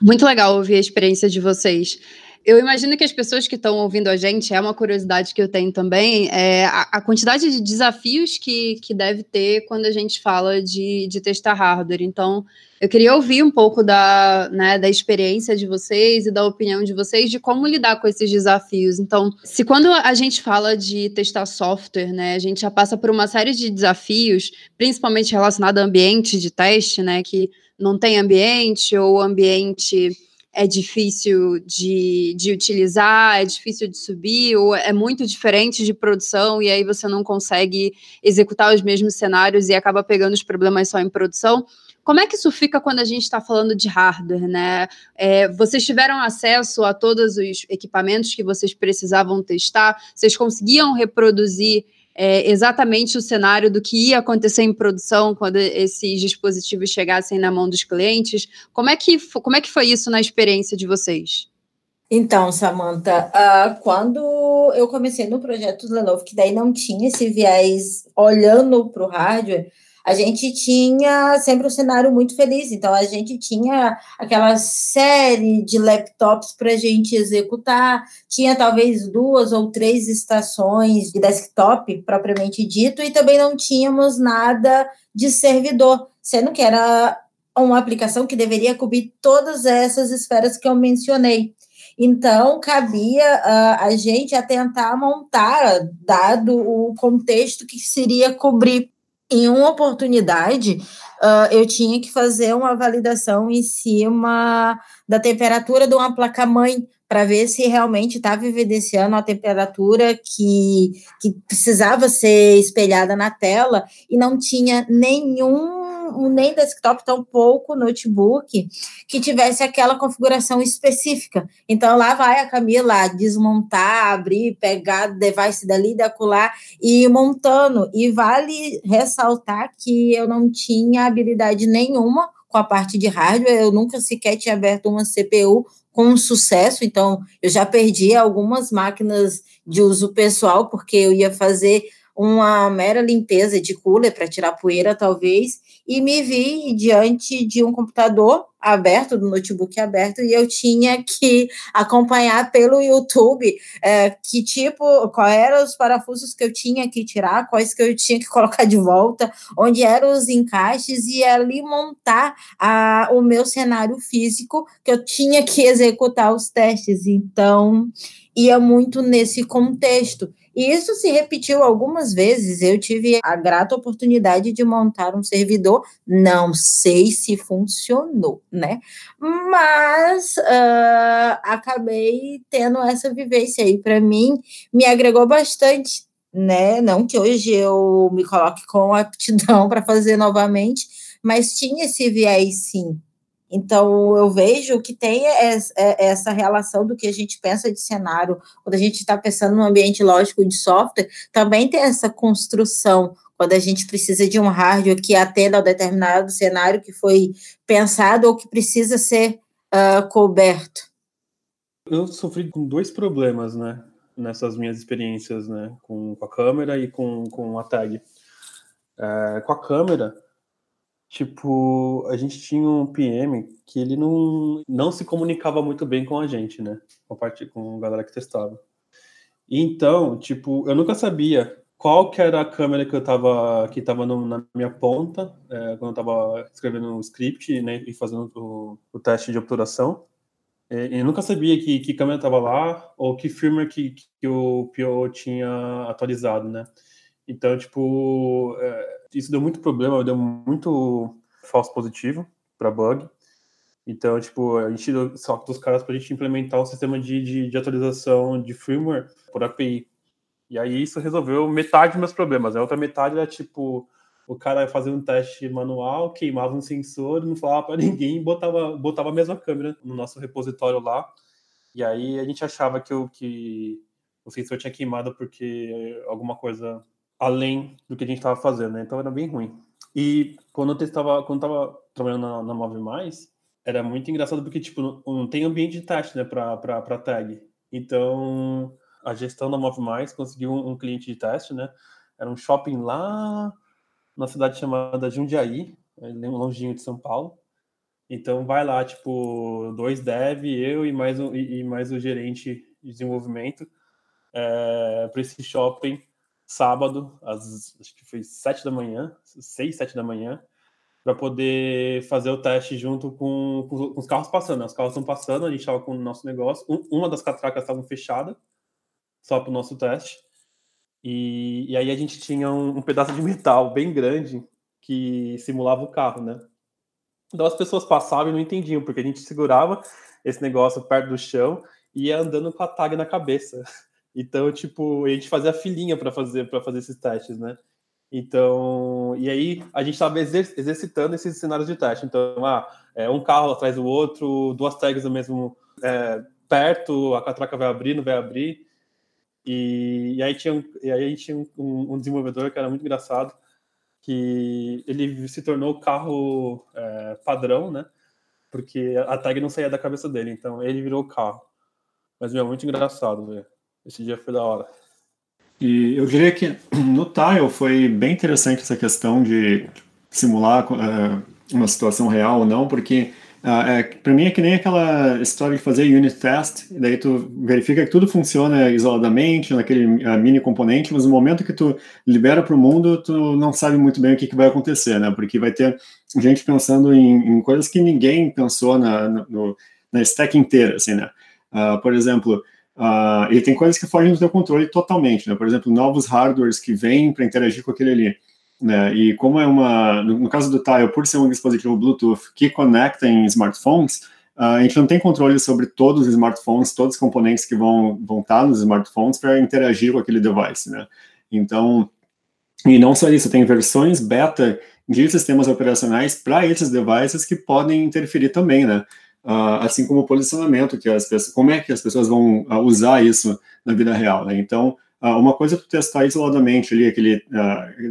Muito legal ouvir a experiência de vocês. Eu imagino que as pessoas que estão ouvindo a gente, é uma curiosidade que eu tenho também, é a, a quantidade de desafios que, que deve ter quando a gente fala de, de testar hardware. Então, eu queria ouvir um pouco da, né, da experiência de vocês e da opinião de vocês de como lidar com esses desafios. Então, se quando a gente fala de testar software, né, a gente já passa por uma série de desafios, principalmente relacionado a ambiente de teste, né, que não tem ambiente ou ambiente é difícil de, de utilizar, é difícil de subir, ou é muito diferente de produção, e aí você não consegue executar os mesmos cenários e acaba pegando os problemas só em produção. Como é que isso fica quando a gente está falando de hardware, né? É, vocês tiveram acesso a todos os equipamentos que vocês precisavam testar? Vocês conseguiam reproduzir é, exatamente o cenário do que ia acontecer em produção quando esses dispositivos chegassem na mão dos clientes. Como é que, como é que foi isso na experiência de vocês? Então, Samantha, uh, quando eu comecei no projeto do Lenovo, que daí não tinha esse viés olhando para o hardware, a gente tinha sempre um cenário muito feliz. Então, a gente tinha aquela série de laptops para a gente executar, tinha talvez duas ou três estações de desktop, propriamente dito, e também não tínhamos nada de servidor, sendo que era uma aplicação que deveria cobrir todas essas esferas que eu mencionei. Então, cabia uh, a gente a tentar montar, dado o contexto que seria cobrir em uma oportunidade, uh, eu tinha que fazer uma validação em cima da temperatura de uma placa-mãe para ver se realmente estava evidenciando a temperatura que, que precisava ser espelhada na tela e não tinha nenhum nem desktop, tampouco notebook que tivesse aquela configuração específica. Então, lá vai a Camila desmontar, abrir, pegar device dali, da colar e ir montando. E vale ressaltar que eu não tinha habilidade nenhuma com a parte de hardware, eu nunca sequer tinha aberto uma CPU com sucesso, então eu já perdi algumas máquinas de uso pessoal, porque eu ia fazer uma mera limpeza de cooler para tirar poeira, talvez, e me vi diante de um computador aberto, do notebook aberto, e eu tinha que acompanhar pelo YouTube é, que tipo, quais eram os parafusos que eu tinha que tirar, quais que eu tinha que colocar de volta, onde eram os encaixes, e ali montar a, o meu cenário físico que eu tinha que executar os testes. Então, ia muito nesse contexto. E isso se repetiu algumas vezes. Eu tive a grata oportunidade de montar um servidor, não sei se funcionou, né? Mas uh, acabei tendo essa vivência aí. Para mim, me agregou bastante, né? Não que hoje eu me coloque com aptidão para fazer novamente, mas tinha esse viés sim então, eu vejo que tem é, essa relação do que a gente pensa de cenário, quando a gente está pensando no ambiente lógico de software, também tem essa construção, quando a gente precisa de um hardware que atenda ao determinado cenário que foi pensado ou que precisa ser uh, coberto. Eu sofri com dois problemas, né, nessas minhas experiências, né, com, com a câmera e com, com a tag. É, com a câmera, Tipo, a gente tinha um PM que ele não, não se comunicava muito bem com a gente, né? Com a, parte, com a galera que testava. Então, tipo, eu nunca sabia qual que era a câmera que eu tava, que tava no, na minha ponta, é, quando eu tava escrevendo o script né, e fazendo o, o teste de obturação. E, eu nunca sabia que, que câmera tava lá ou que firmware que, que o PO tinha atualizado, né? Então, tipo, é, isso deu muito problema, deu muito falso positivo para bug. Então, tipo, a gente deu salto dos caras para a gente implementar um sistema de, de, de, atualização de firmware por API. E aí isso resolveu metade dos meus problemas. A outra metade era, tipo, o cara fazia um teste manual, queimava um sensor, não falava para ninguém, botava, botava a mesma câmera no nosso repositório lá. E aí a gente achava que o, que o sensor tinha queimado porque alguma coisa além do que a gente estava fazendo, né? Então era bem ruim. E quando eu estava quando tava trabalhando na, na Move Mais, era muito engraçado porque tipo não, não tem ambiente de teste, né, para para tag. Então a gestão da Move Mais conseguiu um, um, cliente de teste, né? Era um shopping lá na cidade chamada Jundiaí, longinho de São Paulo. Então vai lá, tipo, dois dev, eu e mais, um, e, e mais o gerente de desenvolvimento é, para esse shopping sábado, às, acho que foi sete da manhã, seis, sete da manhã, para poder fazer o teste junto com, com, os carros passando. Né? Os carros estão passando, a gente estava com o nosso negócio. Um, uma das catracas estava fechada, só para o nosso teste. E, e, aí a gente tinha um, um, pedaço de metal bem grande que simulava o carro, né? Então as pessoas passavam e não entendiam, porque a gente segurava esse negócio perto do chão e ia andando com a tag na cabeça. Então, tipo, a gente fazia filinha para fazer para fazer esses testes, né? Então, e aí a gente estava exer exercitando esses cenários de teste. Então, ah, é um carro atrás do outro, duas tags no mesmo é, perto, a catraca vai abrir, não vai abrir. E, e aí tinha, e aí a gente tinha um, um, desenvolvedor que era muito engraçado, que ele se tornou o carro é, padrão, né? Porque a tag não saía da cabeça dele, então ele virou o carro. Mas, meu, muito engraçado, velho. Esse dia foi da hora. E eu diria que no Tile foi bem interessante essa questão de simular uh, uma situação real ou não, porque uh, é, para mim é que nem aquela história de fazer unit test, e daí tu verifica que tudo funciona isoladamente naquele uh, mini componente, mas no momento que tu libera para o mundo, tu não sabe muito bem o que, que, vai acontecer, né? Porque vai ter gente pensando em, em coisas que ninguém pensou na, no, na stack inteira, assim, né? por exemplo, Uh, e tem coisas que fogem do teu controle totalmente, né? Por exemplo, novos hardwares que vêm para interagir com aquele ali. Né? E como é uma, no, no, caso do Tile, por ser um dispositivo Bluetooth que conecta em smartphones, uh, a gente não tem controle sobre todos os smartphones, todos os componentes que vão, vão estar tá nos smartphones para interagir com aquele device, né? Então, e não só isso, tem versões beta de sistemas operacionais para esses devices que podem interferir também, né? Uh, assim como o posicionamento, que as pessoas, como é que as pessoas vão uh, usar isso na vida real, né? Então, uh, uma coisa é tu testar isoladamente ali, aquele,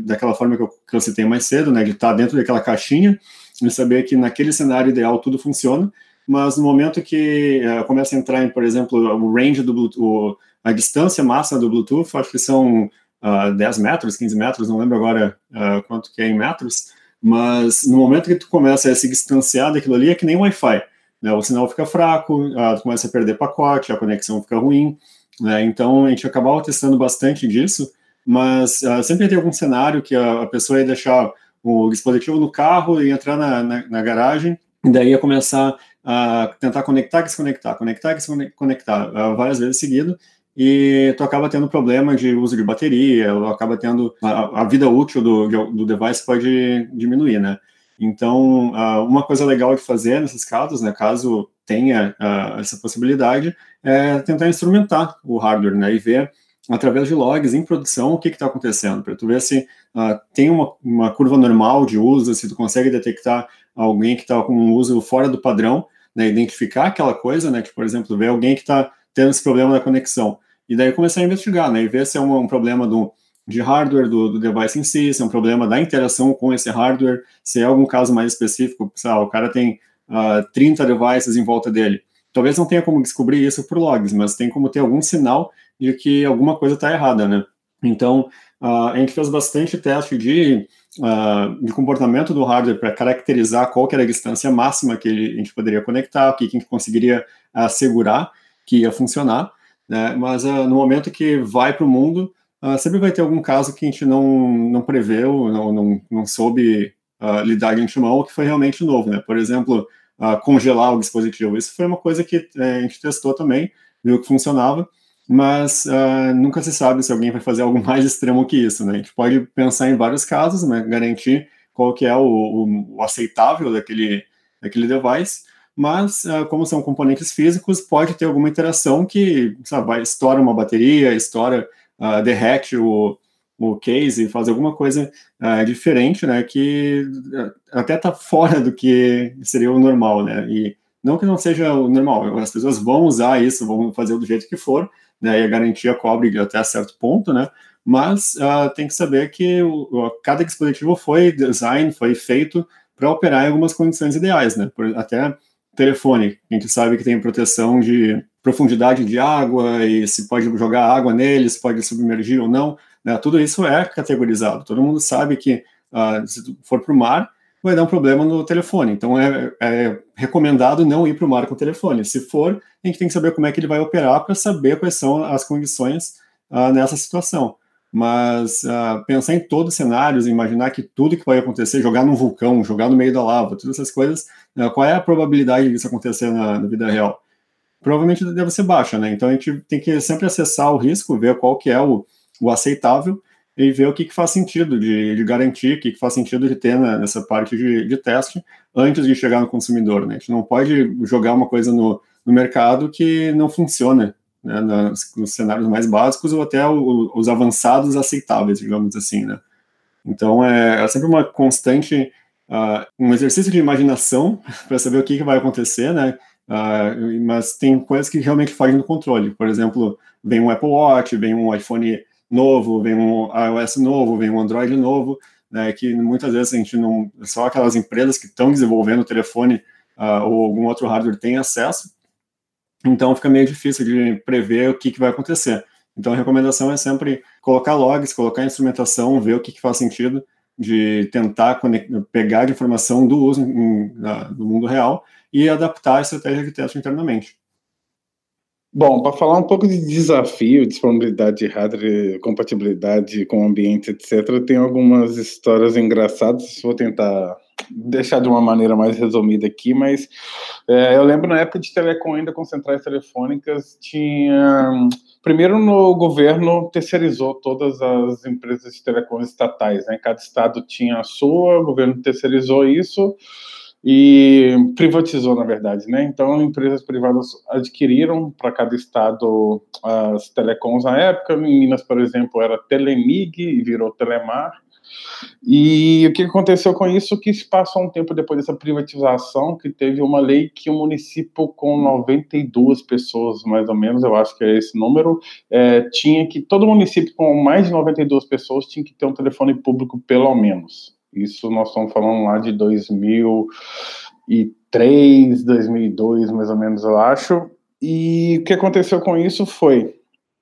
daquela forma que eu, que eu citei mais cedo, né, de estar tá dentro daquela caixinha, e saber que naquele cenário ideal tudo funciona, mas no momento que começa a entrar em, por exemplo, o range do Bluetooth, a distância máxima do Bluetooth, acho que são 10 metros, 15 metros, não lembro agora quanto que é em metros, mas no momento que tu começa a se distanciar daquilo ali, é que nem Wi-Fi né, o sinal fica fraco, a, começa a perder pacote, a conexão fica ruim, né, então a gente acabava testando bastante disso, mas uh, sempre tem algum cenário que a, a, pessoa ia deixar o dispositivo no carro e entrar na, na, na, garagem, e daí ia começar a tentar conectar, desconectar, conectar, desconectar, uh, várias vezes seguido, e tu acaba tendo problema de uso de bateria, acaba tendo a, a vida útil do, do device pode diminuir, né? Então, uh, uma coisa legal de fazer nesses casos, né, caso tenha uh, essa possibilidade, é tentar instrumentar o hardware, né, e ver através de logs em produção o que está acontecendo, para tu ver se uh, tem uma, uma, curva normal de uso, se tu consegue detectar alguém que está com um uso fora do padrão, né, identificar aquela coisa, né, que, por exemplo, ver alguém que está tendo esse problema da conexão, e daí começar a investigar, né, e ver se é um, um problema do de hardware do, do, device em si, se é um problema da interação com esse hardware, se é algum caso mais específico, sabe, o cara tem uh, ah, 30 devices em volta dele. Talvez não tenha como descobrir isso por logs, mas tem como ter algum sinal de que alguma coisa está errada, né? Então, uh, a gente fez bastante teste de, uh, de comportamento do hardware para caracterizar qual era a distância máxima que a gente poderia conectar, o que a gente conseguiria assegurar que ia funcionar, né? Mas no momento que vai para o mundo, uh, sempre vai ter algum caso que a gente não, não preveu, não, não, não soube uh, lidar de antemão, que foi realmente novo, né? Por exemplo, uh, congelar o dispositivo. Isso foi uma coisa que eh, a gente testou também, viu que funcionava, mas nunca se sabe se alguém vai fazer algo mais extremo que isso, né? A gente pode pensar em vários casos, né? Garantir qual que é o, o, o aceitável daquele, daquele device, mas como são componentes físicos, pode ter alguma interação que sabe, estoura uma bateria, estoura uh, derrete o, o case faz alguma coisa uh, diferente, né, que até está fora do que seria o normal, né, e não que não seja o normal, as pessoas vão usar isso, vão fazer do jeito que for, né, e a garantia cobre até certo ponto, né, mas uh, tem que saber que o, cada dispositivo foi design, foi feito para operar em algumas condições ideais, né, Por, até telefone, a gente sabe que tem proteção de profundidade de água e se pode jogar água nele, se pode submergir ou não, né? tudo isso é categorizado. Todo mundo sabe que uh, se for para o mar, vai dar um problema no telefone. Então é, é recomendado não ir para o mar com o telefone. Se for, a gente tem que saber como é que ele vai operar para saber quais são as condições uh, nessa situação. Mas uh, pensar em todos os cenários, imaginar que tudo que vai acontecer, jogar num vulcão, jogar no meio da lava, todas essas coisas, uh, qual é a probabilidade disso acontecer na, na, vida real? Provavelmente deve ser baixa, né? Então a gente tem que sempre acessar o risco, ver qual que é o, o aceitável e ver o que, que faz sentido de, de garantir, o que, que faz sentido de ter né, nessa parte de, de teste antes de chegar no consumidor. Né? A gente não pode jogar uma coisa no, no mercado que não funciona né, nos, nos, cenários mais básicos ou até o, os avançados aceitáveis, digamos assim. Né? Então é, é sempre uma constante, uh, um exercício de imaginação para saber o que, que vai acontecer, né? Uh, mas tem coisas que realmente fogem do controle. Por exemplo, vem um Apple Watch, vem um iPhone novo, vem um iOS novo, vem um Android novo, né, que muitas vezes a gente não, só aquelas empresas que estão desenvolvendo o telefone uh, ou algum outro hardware têm acesso, então fica meio difícil de prever o que, que vai acontecer. Então a recomendação é sempre colocar logs, colocar instrumentação, ver o que, que faz sentido, de tentar pegar a informação do uso do mundo real e adaptar a estratégia de teste internamente. Bom, para falar um pouco de desafio, disponibilidade de hardware, compatibilidade com o ambiente, etc., tem algumas histórias engraçadas. Vou tentar deixar de uma maneira mais resumida aqui, mas é, eu lembro na época de telecom ainda com centrais telefônicas, tinha. Primeiro, no governo terceirizou todas as empresas de telecom estatais, né? Cada estado tinha a sua, o governo terceirizou isso e privatizou, na verdade, né? Então, empresas privadas adquiriram para cada estado as telecoms na época. Em Minas, por exemplo, era Telemig e virou Telemar. E o que aconteceu com isso? Que se passou um tempo depois dessa privatização, que teve uma lei que o município com 92 pessoas, mais ou menos, eu acho que é esse número, é, tinha que, todo município com mais de 92 pessoas tinha que ter um telefone público, pelo menos. Isso nós estamos falando lá de 2003, 2002, mais ou menos, eu acho. E o que aconteceu com isso foi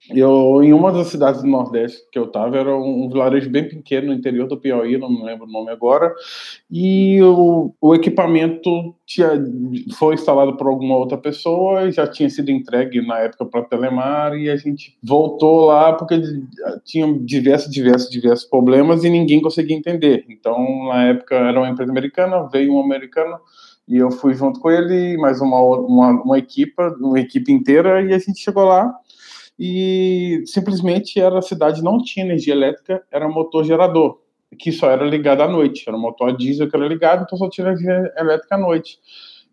eu, em uma das cidades do Nordeste que eu estava, era um, vilarejo bem pequeno no interior do Piauí, não me lembro o nome agora, e o, o equipamento tinha, foi instalado por alguma outra pessoa e já tinha sido entregue na época para Telemar, e a gente voltou lá porque tinha diversos, diversos, diversos problemas e ninguém conseguia entender. Então, na época, era uma empresa americana, veio um americano, e eu fui junto com ele, mais uma, uma, uma uma equipe inteira, e a gente chegou lá e simplesmente era a cidade não tinha energia elétrica, era motor gerador, que só era ligado à noite, era um motor diesel que era ligado, então só tinha energia elétrica à noite.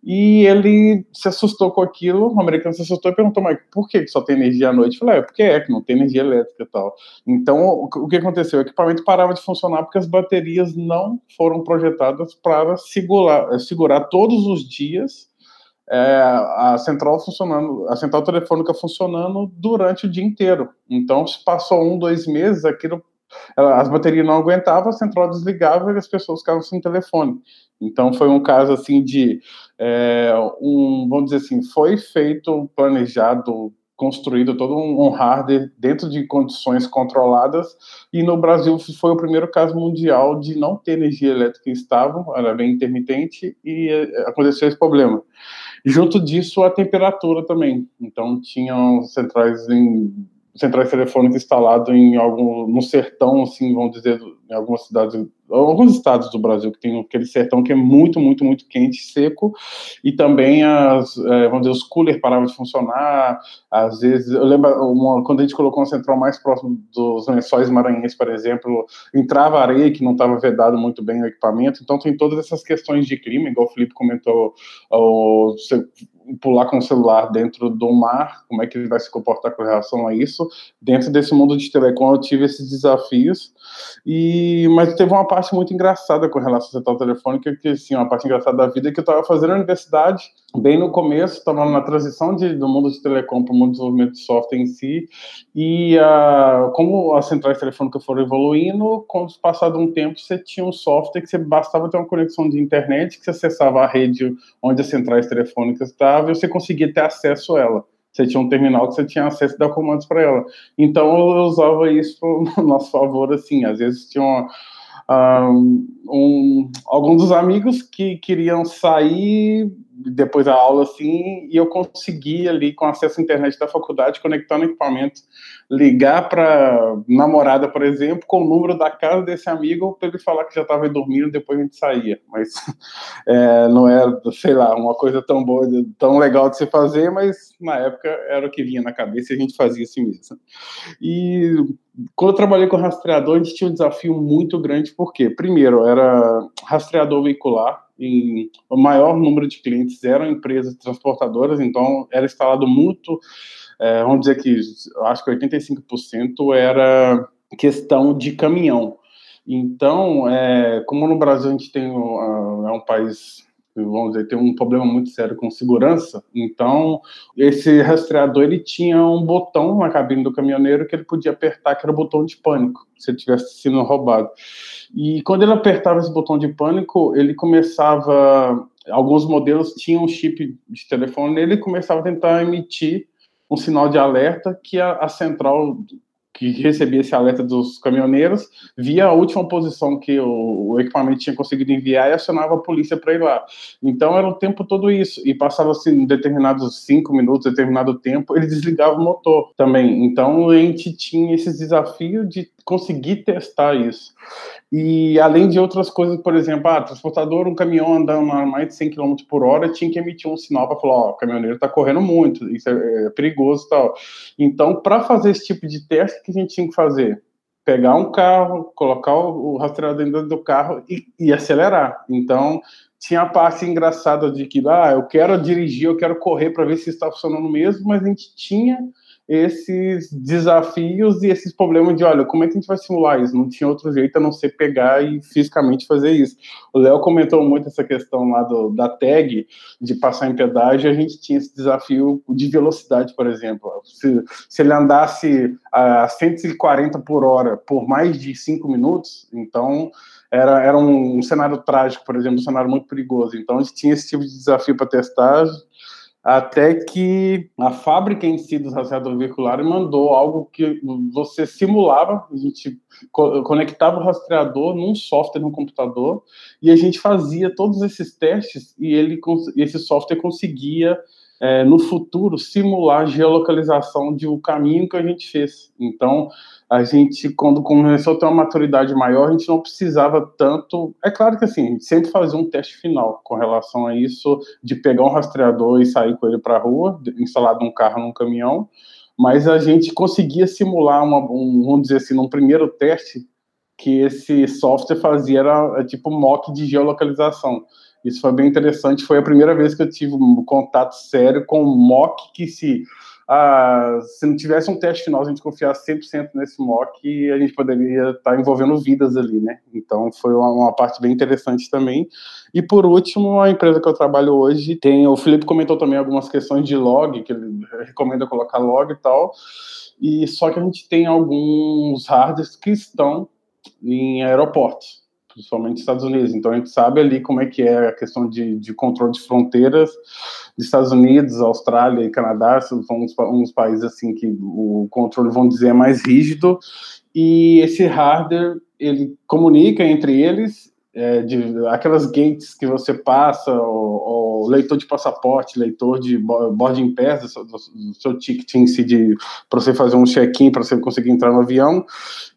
E ele se assustou com aquilo, o americano se assustou e perguntou, mas por que só tem energia à noite? Eu falei, é, porque é, que não tem energia elétrica e tal. Então, o que aconteceu? O equipamento parava de funcionar porque as baterias não foram projetadas para segurar, segurar todos os dias é, a central funcionando, a central telefônica funcionando durante o dia inteiro. Então, se passou um, dois meses, aquilo, as baterias não aguentavam, a central desligava e as pessoas ficavam sem telefone. Então, foi um caso assim de, é, um, vamos dizer assim, foi feito, planejado, construído todo um hardware dentro de condições controladas e no Brasil foi o primeiro caso mundial de não ter energia elétrica estável, era bem intermitente e é, aconteceu esse problema. Junto disso, a temperatura também. Então, tinham centrais em centrais telefônicas instaladas em algum no sertão, assim, vamos dizer, em algumas cidades, alguns estados do Brasil que tem aquele sertão que é muito, muito, muito quente, seco, e também as, é, vamos dizer, os coolers paravam de funcionar, às vezes, eu lembro uma, quando a gente colocou uma central mais próximo dos lençóis maranhenses, por exemplo, entrava areia que não estava vedado muito bem o equipamento, então tem todas essas questões de clima, igual o Felipe comentou, o, pular com o celular dentro do mar, como é que ele vai se comportar com relação a isso. Dentro desse mundo de telecom, eu tive esses desafios, e mas teve uma parte muito engraçada com relação à central telefônica, que assim, uma parte engraçada da vida é que eu estava fazendo a universidade, bem no começo, estava na transição de, do mundo de telecom para o mundo de desenvolvimento de software em si, e uh, como as centrais telefônicas foram evoluindo, com o passar de um tempo, você tinha um software que você bastava ter uma conexão de internet, que você acessava a rede onde as centrais telefônicas estavam, e você conseguia ter acesso a ela. Você tinha um terminal que você tinha acesso a dar comandos para ela. Então eu usava isso no nosso favor, assim. Às vezes tinha uma, um, alguns dos amigos que queriam sair depois da aula, assim, e eu consegui ali, com acesso à internet da faculdade, conectar no equipamento, ligar para namorada, por exemplo, com o número da casa desse amigo, para ele falar que já estava dormindo, depois a gente saía. Mas é, não era, sei lá, uma coisa tão boa, tão legal de se fazer, mas na época era o que vinha na cabeça e a gente fazia assim mesmo. E quando eu trabalhei com rastreador, a gente tinha um desafio muito grande, porque, primeiro, era rastreador veicular, e o maior número de clientes eram empresas transportadoras, então era instalado muito, é, vamos dizer que acho que 85% era questão de caminhão. Então, é, como no Brasil a gente tem uh, é um país vamos dizer, tem um problema muito sério com segurança. Então, esse rastreador ele tinha um botão na cabine do caminhoneiro que ele podia apertar, que era o botão de pânico, se ele tivesse sido roubado. E quando ele apertava esse botão de pânico, ele começava. Alguns modelos tinham um chip de telefone nele e começava a tentar emitir um sinal de alerta que a, a central que recebia esse alerta dos caminhoneiros, via a última posição que o, o equipamento tinha conseguido enviar e acionava a polícia para ir lá. Então era o tempo todo isso. E passava assim, determinados cinco minutos, determinado tempo, ele desligava o motor também. Então a gente tinha esse desafio de conseguir testar isso. E além de outras coisas, por exemplo, ah, transportador, um caminhão andando a mais de 100 km por hora, tinha que emitir um sinal para falar, ó, o caminhoneiro está correndo muito, isso é, é perigoso e tal. Então, para fazer esse tipo de teste, o que a gente tinha que fazer? Pegar um carro, colocar o, o rastreador dentro do carro e, e acelerar. Então, tinha a parte engraçada de que, ah, eu quero dirigir, eu quero correr para ver se está funcionando mesmo, mas a gente tinha esses desafios e esses problemas de, olha, como é que a gente vai simular isso? Não tinha outro jeito a não ser pegar e fisicamente fazer isso. O Léo comentou muito essa questão lá do, da tag, de passar em pedágio, a gente tinha esse desafio de velocidade, por exemplo. Se, se ele andasse a 140 por hora por mais de cinco minutos, então era, era um, um cenário trágico, por exemplo, um cenário muito perigoso. Então a gente tinha esse tipo de desafio para testar, até que a fábrica em si dos rastreadores veiculares mandou algo que você simulava, a gente conectava o rastreador num software no computador e a gente fazia todos esses testes e ele esse software conseguia é, no futuro simular a geolocalização de o um caminho que a gente fez. Então, a gente, quando começou a ter uma maturidade maior, a gente não precisava tanto. É claro que assim, a gente sempre fazia um teste final com relação a isso, de pegar um rastreador e sair com ele para a rua, instalado num carro, num caminhão, mas a gente conseguia simular uma, um, vamos dizer assim, num primeiro teste, que esse software fazia era, tipo mock de geolocalização. Isso foi bem interessante. Foi a primeira vez que eu tive um contato sério com um mock que se ah, se não tivesse um teste final, a gente confiasse 100% nesse mock, a gente poderia estar tá envolvendo vidas ali, né? Então foi uma, uma, parte bem interessante também. E por último, a empresa que eu trabalho hoje tem, o Felipe comentou também algumas questões de log, que ele recomenda colocar log e tal. E só que a gente tem alguns hardwares que estão em aeroportos principalmente Estados Unidos. Então a gente sabe ali como é que é a questão de, de controle de fronteiras dos Estados Unidos, Austrália e Canadá, são uns, uns países assim que o controle, vamos dizer, é mais rígido. E esse hardware ele comunica entre eles é, de aquelas gates que você passa, o, leitor de passaporte, leitor de boarding pass, do, do seu ticket em si, para você fazer um check-in, para você conseguir entrar no avião.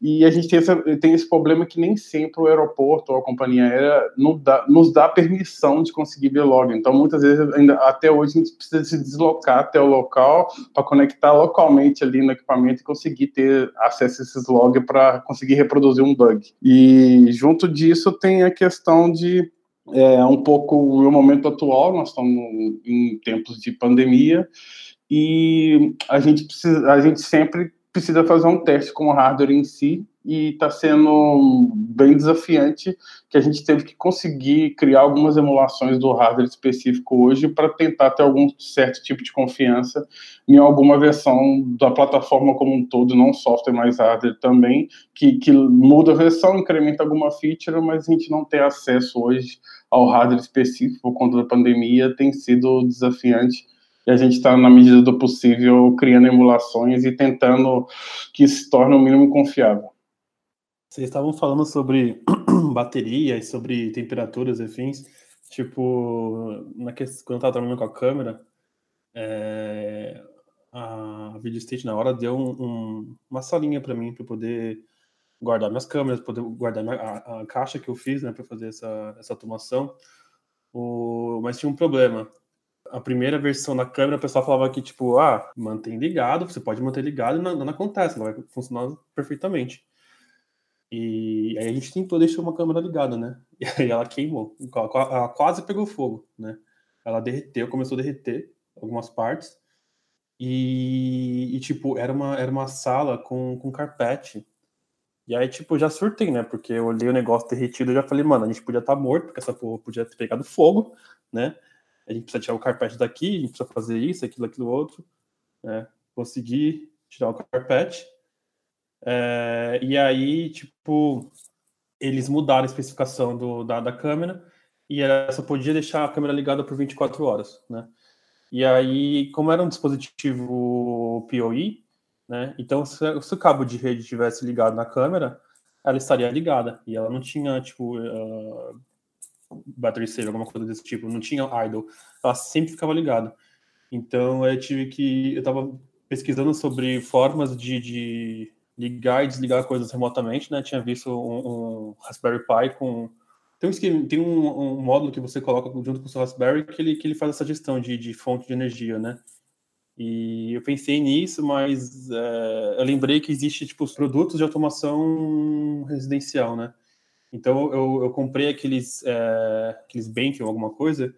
E a gente tem, essa, tem esse problema que nem sempre o aeroporto ou a companhia aérea nos dá, nos dá permissão de conseguir ver log. Então, muitas vezes, ainda, até hoje, a gente precisa se deslocar até o local para conectar localmente ali no equipamento e conseguir ter acesso a esses logs para conseguir reproduzir um bug. E junto disso tem a questão de é, um pouco o momento atual, nós estamos em tempos de pandemia e a gente precisa, a gente sempre precisa fazer um teste com o hardware em si e está sendo bem desafiante que a gente teve que conseguir criar algumas emulações do hardware específico hoje para tentar ter algum certo tipo de confiança em alguma versão da plataforma como um todo, não software, mas hardware também, que, que muda a versão, incrementa alguma feature, mas a gente não tem acesso hoje ao hardware específico por conta da pandemia, tem sido desafiante e a gente está, na medida do possível, criando emulações e tentando que se torne o mínimo confiável. Vocês estavam falando sobre bateria e sobre temperaturas e afins, tipo, na que, quando eu tava trabalhando com a câmera, é, a VideoState na hora deu um, um, uma salinha para mim para poder guardar minhas câmeras, poder guardar minha, a, a, caixa que eu fiz, né, para fazer essa, essa automação. O, mas tinha um problema. A primeira versão da câmera, o pessoal falava que, tipo, ah, mantém ligado, você pode manter ligado e não acontece, não vai funcionar perfeitamente. E aí a gente tentou deixar uma câmera ligada, né? E aí ela queimou, ela quase pegou fogo, né? Ela derreteu, começou a derreter algumas partes. E, e, tipo, era uma, era uma sala com, com carpete. E aí, tipo, já surtei, né? Porque eu olhei o negócio derretido e já falei, mano, a gente podia estar tá morto, porque essa porra podia ter pegado fogo, né? A gente precisa tirar o carpete daqui, a gente precisa fazer isso, aquilo, aquilo, outro. Né? Consegui tirar o carpete. É, e aí, tipo, eles mudaram a especificação do, da, da câmera e ela só podia deixar a câmera ligada por 24 horas, né? E aí, como era um dispositivo PoE, né? Então, se, se, o cabo de rede tivesse ligado na câmera, ela estaria ligada e ela não tinha tipo uh, battery save, alguma coisa desse tipo, não tinha idle, ela sempre ficava ligada. Então, eu tive que eu estava pesquisando sobre formas de, de, ligar e desligar coisas remotamente, né? Tinha visto um, um Raspberry Pi com tem um, esquema, tem um, um, módulo que você coloca junto com o seu Raspberry que ele, que ele faz essa gestão de, de fonte de energia, né? E eu pensei nisso, mas é, eu lembrei que existe tipo os produtos de automação residencial, né? Então eu, eu comprei aqueles é, aqueles ou alguma coisa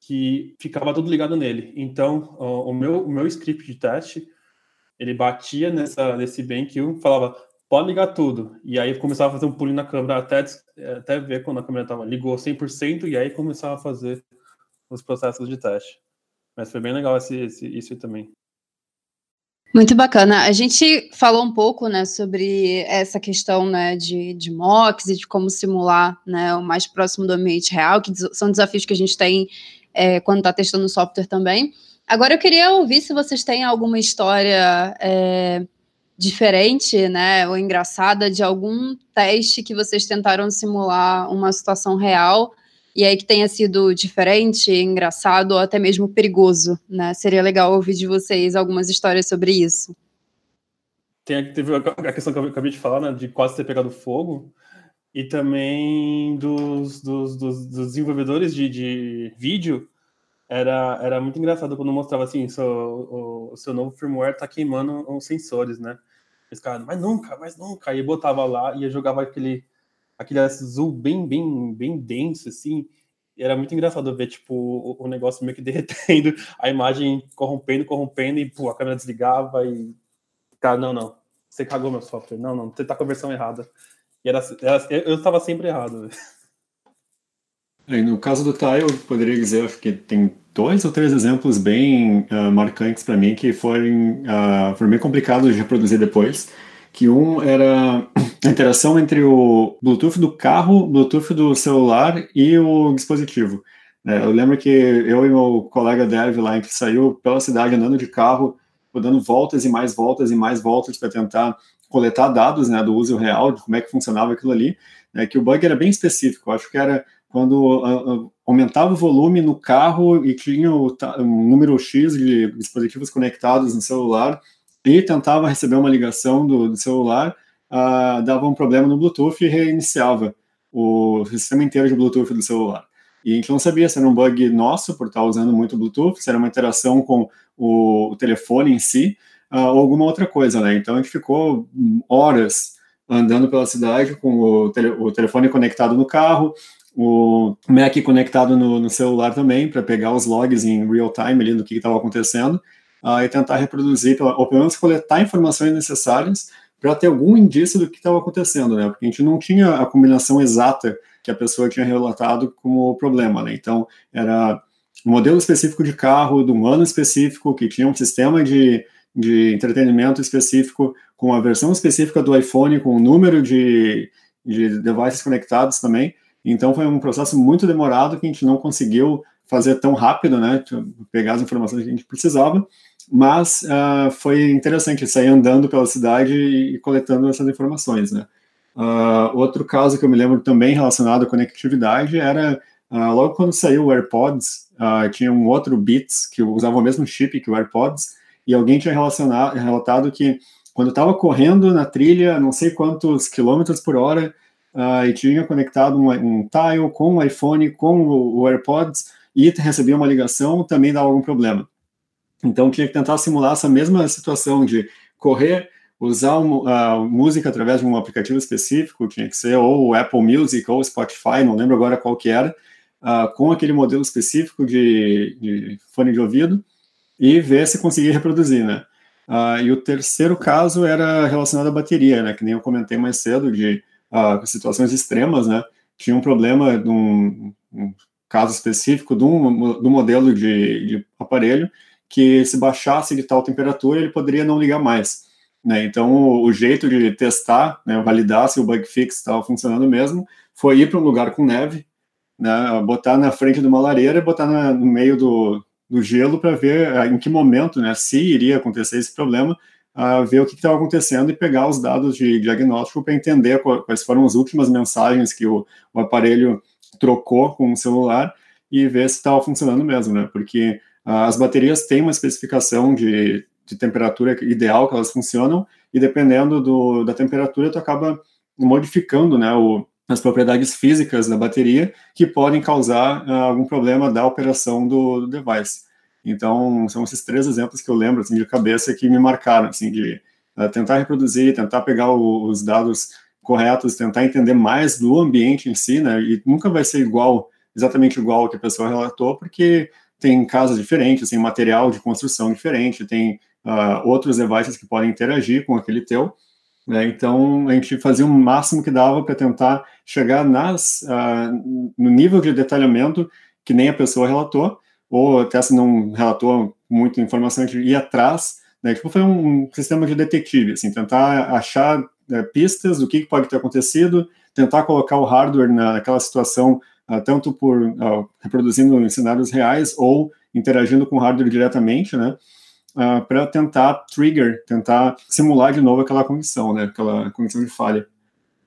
que ficava tudo ligado nele. Então o meu o meu script de teste ele batia nessa nesse Bank e falava pode ligar tudo. E aí começava a fazer um pulinho na câmera até, até ver quando a câmera tava, ligou 100% e aí começava a fazer os processos de teste. Mas foi bem legal esse, esse, isso também. Muito bacana. A gente falou um pouco, né, sobre essa questão, né, de, de mocks e de como simular, né, o mais próximo do ambiente real, que são desafios que a gente tem é, quando está testando software também. Agora eu queria ouvir se vocês têm alguma história é, diferente, né, ou engraçada de algum teste que vocês tentaram simular uma situação real e aí que tenha sido diferente, engraçado ou até mesmo perigoso, né? Seria legal ouvir de vocês algumas histórias sobre isso. Tem teve a questão que eu acabei de falar, né, de quase ter pegado fogo, e também dos, dos, dos, dos desenvolvedores de, de vídeo era, era muito engraçado quando mostrava assim, seu, o, o seu novo firmware tá queimando os sensores, né? Esse cara, mas nunca, mas nunca. Aí botava lá e jogava aquele, aquele azul bem, bem, bem denso, assim. E era muito engraçado ver, tipo, o, o, negócio meio que derretendo, a imagem corrompendo, corrompendo, e pô, a câmera desligava e. Cara, não, não. Você cagou meu software. Não, não, você tá com a versão errada. E era, era eu estava sempre errado. no caso do Tile, eu poderia dizer que tem dois ou três exemplos bem uh, marcantes para mim que foram, uh, foram bem complicados de reproduzir depois. Que um era a interação entre o Bluetooth do carro, Bluetooth do celular e o dispositivo. É, eu lembro que eu e meu colega Dev lá, gente saiu pela cidade andando de carro, dando voltas e mais voltas e mais voltas para tentar coletar dados né, do uso real, de como é que funcionava aquilo ali, né, que o bug era bem específico. Eu acho que era quando uh, aumentava o volume no carro e tinha o, um número X de dispositivos conectados no celular e tentava receber uma ligação do, do celular, uh, dava um problema no Bluetooth e reiniciava o sistema inteiro de Bluetooth do celular. E a gente não sabia se era um bug nosso, por estar usando muito Bluetooth, se era uma interação com o, o telefone em si, ou alguma outra coisa, né? Então a gente ficou horas andando pela cidade com o, tele, o telefone conectado no carro, o Mac conectado no, no celular também, para pegar os logs em real time ali do que estava acontecendo, uh, e tentar reproduzir, ou pelo menos coletar informações necessárias para ter algum indício do que estava acontecendo, né? Porque a gente não tinha a combinação exata que a pessoa tinha relatado como problema, né? Então, era um modelo específico de carro, de um ano específico, que tinha um sistema de, de entretenimento específico, com a versão específica do iPhone, com o número de, de devices conectados também, então foi um processo muito demorado que a gente não conseguiu fazer tão rápido, né? Pegar as informações que a gente precisava, mas uh, foi interessante sair andando pela cidade e, coletando essas informações, né? Uh, outro caso que eu me lembro também relacionado à conectividade era uh, logo quando saiu o AirPods, tinha um outro Beats que usava o mesmo chip que o AirPods, e alguém tinha relatado que quando estava correndo na trilha, não sei quantos quilômetros por hora, e tinha conectado um, um tile com o iPhone, com o, o AirPods, e recebia uma ligação, também dava algum problema. Então tinha que tentar simular essa mesma situação de correr, usar a música através de um aplicativo específico, tinha que ser ou Apple Music ou Spotify, não lembro agora qual que era, uh, com aquele modelo específico de, de, fone de ouvido e ver se conseguia reproduzir, né? Uh, e o terceiro caso era relacionado à bateria, né? Que nem eu comentei mais cedo de uh, situações extremas, né? Tinha um problema de um, um caso específico de um, do modelo de, de aparelho que se baixasse de tal temperatura ele poderia não ligar mais. Né? Então, o, o, jeito de testar, né, validar se o bug fix estava funcionando mesmo, foi ir para um lugar com neve, né, botar na frente de uma lareira e botar na, no meio do, do gelo para ver uh, em que momento, né, se iria acontecer esse problema, ver o que estava acontecendo e pegar os dados de diagnóstico para entender quais foram as últimas mensagens que o, o aparelho trocou com o celular e ver se estava funcionando mesmo, né? Porque uh, as baterias têm uma especificação de de temperatura ideal que elas funcionam, e dependendo do, da temperatura, tu acaba modificando né, o, as propriedades físicas da bateria que podem causar uh, algum problema da operação do, do, device. Então, são esses três exemplos que eu lembro assim, de cabeça que me marcaram, assim, de uh, tentar reproduzir, tentar pegar o, os dados corretos, tentar entender mais do ambiente em si, né, e nunca vai ser igual, exatamente igual ao que a pessoa relatou, porque tem casas diferentes, tem material de construção diferente, tem uh, outros devices que podem interagir com aquele teu. Né? Então, a gente fazia o máximo que dava para tentar chegar nas, uh, no nível de detalhamento que nem a pessoa relatou, ou até se não relatou muita informação, a gente ia atrás, né? Tipo, foi um, sistema de detetive, assim, tentar achar né, pistas do que pode ter acontecido, tentar colocar o hardware naquela situação, uh, tanto por uh, reproduzindo em cenários reais ou interagindo com o hardware diretamente, né? uh, ah, para tentar trigger, tentar simular de novo aquela condição, né, aquela condição de falha.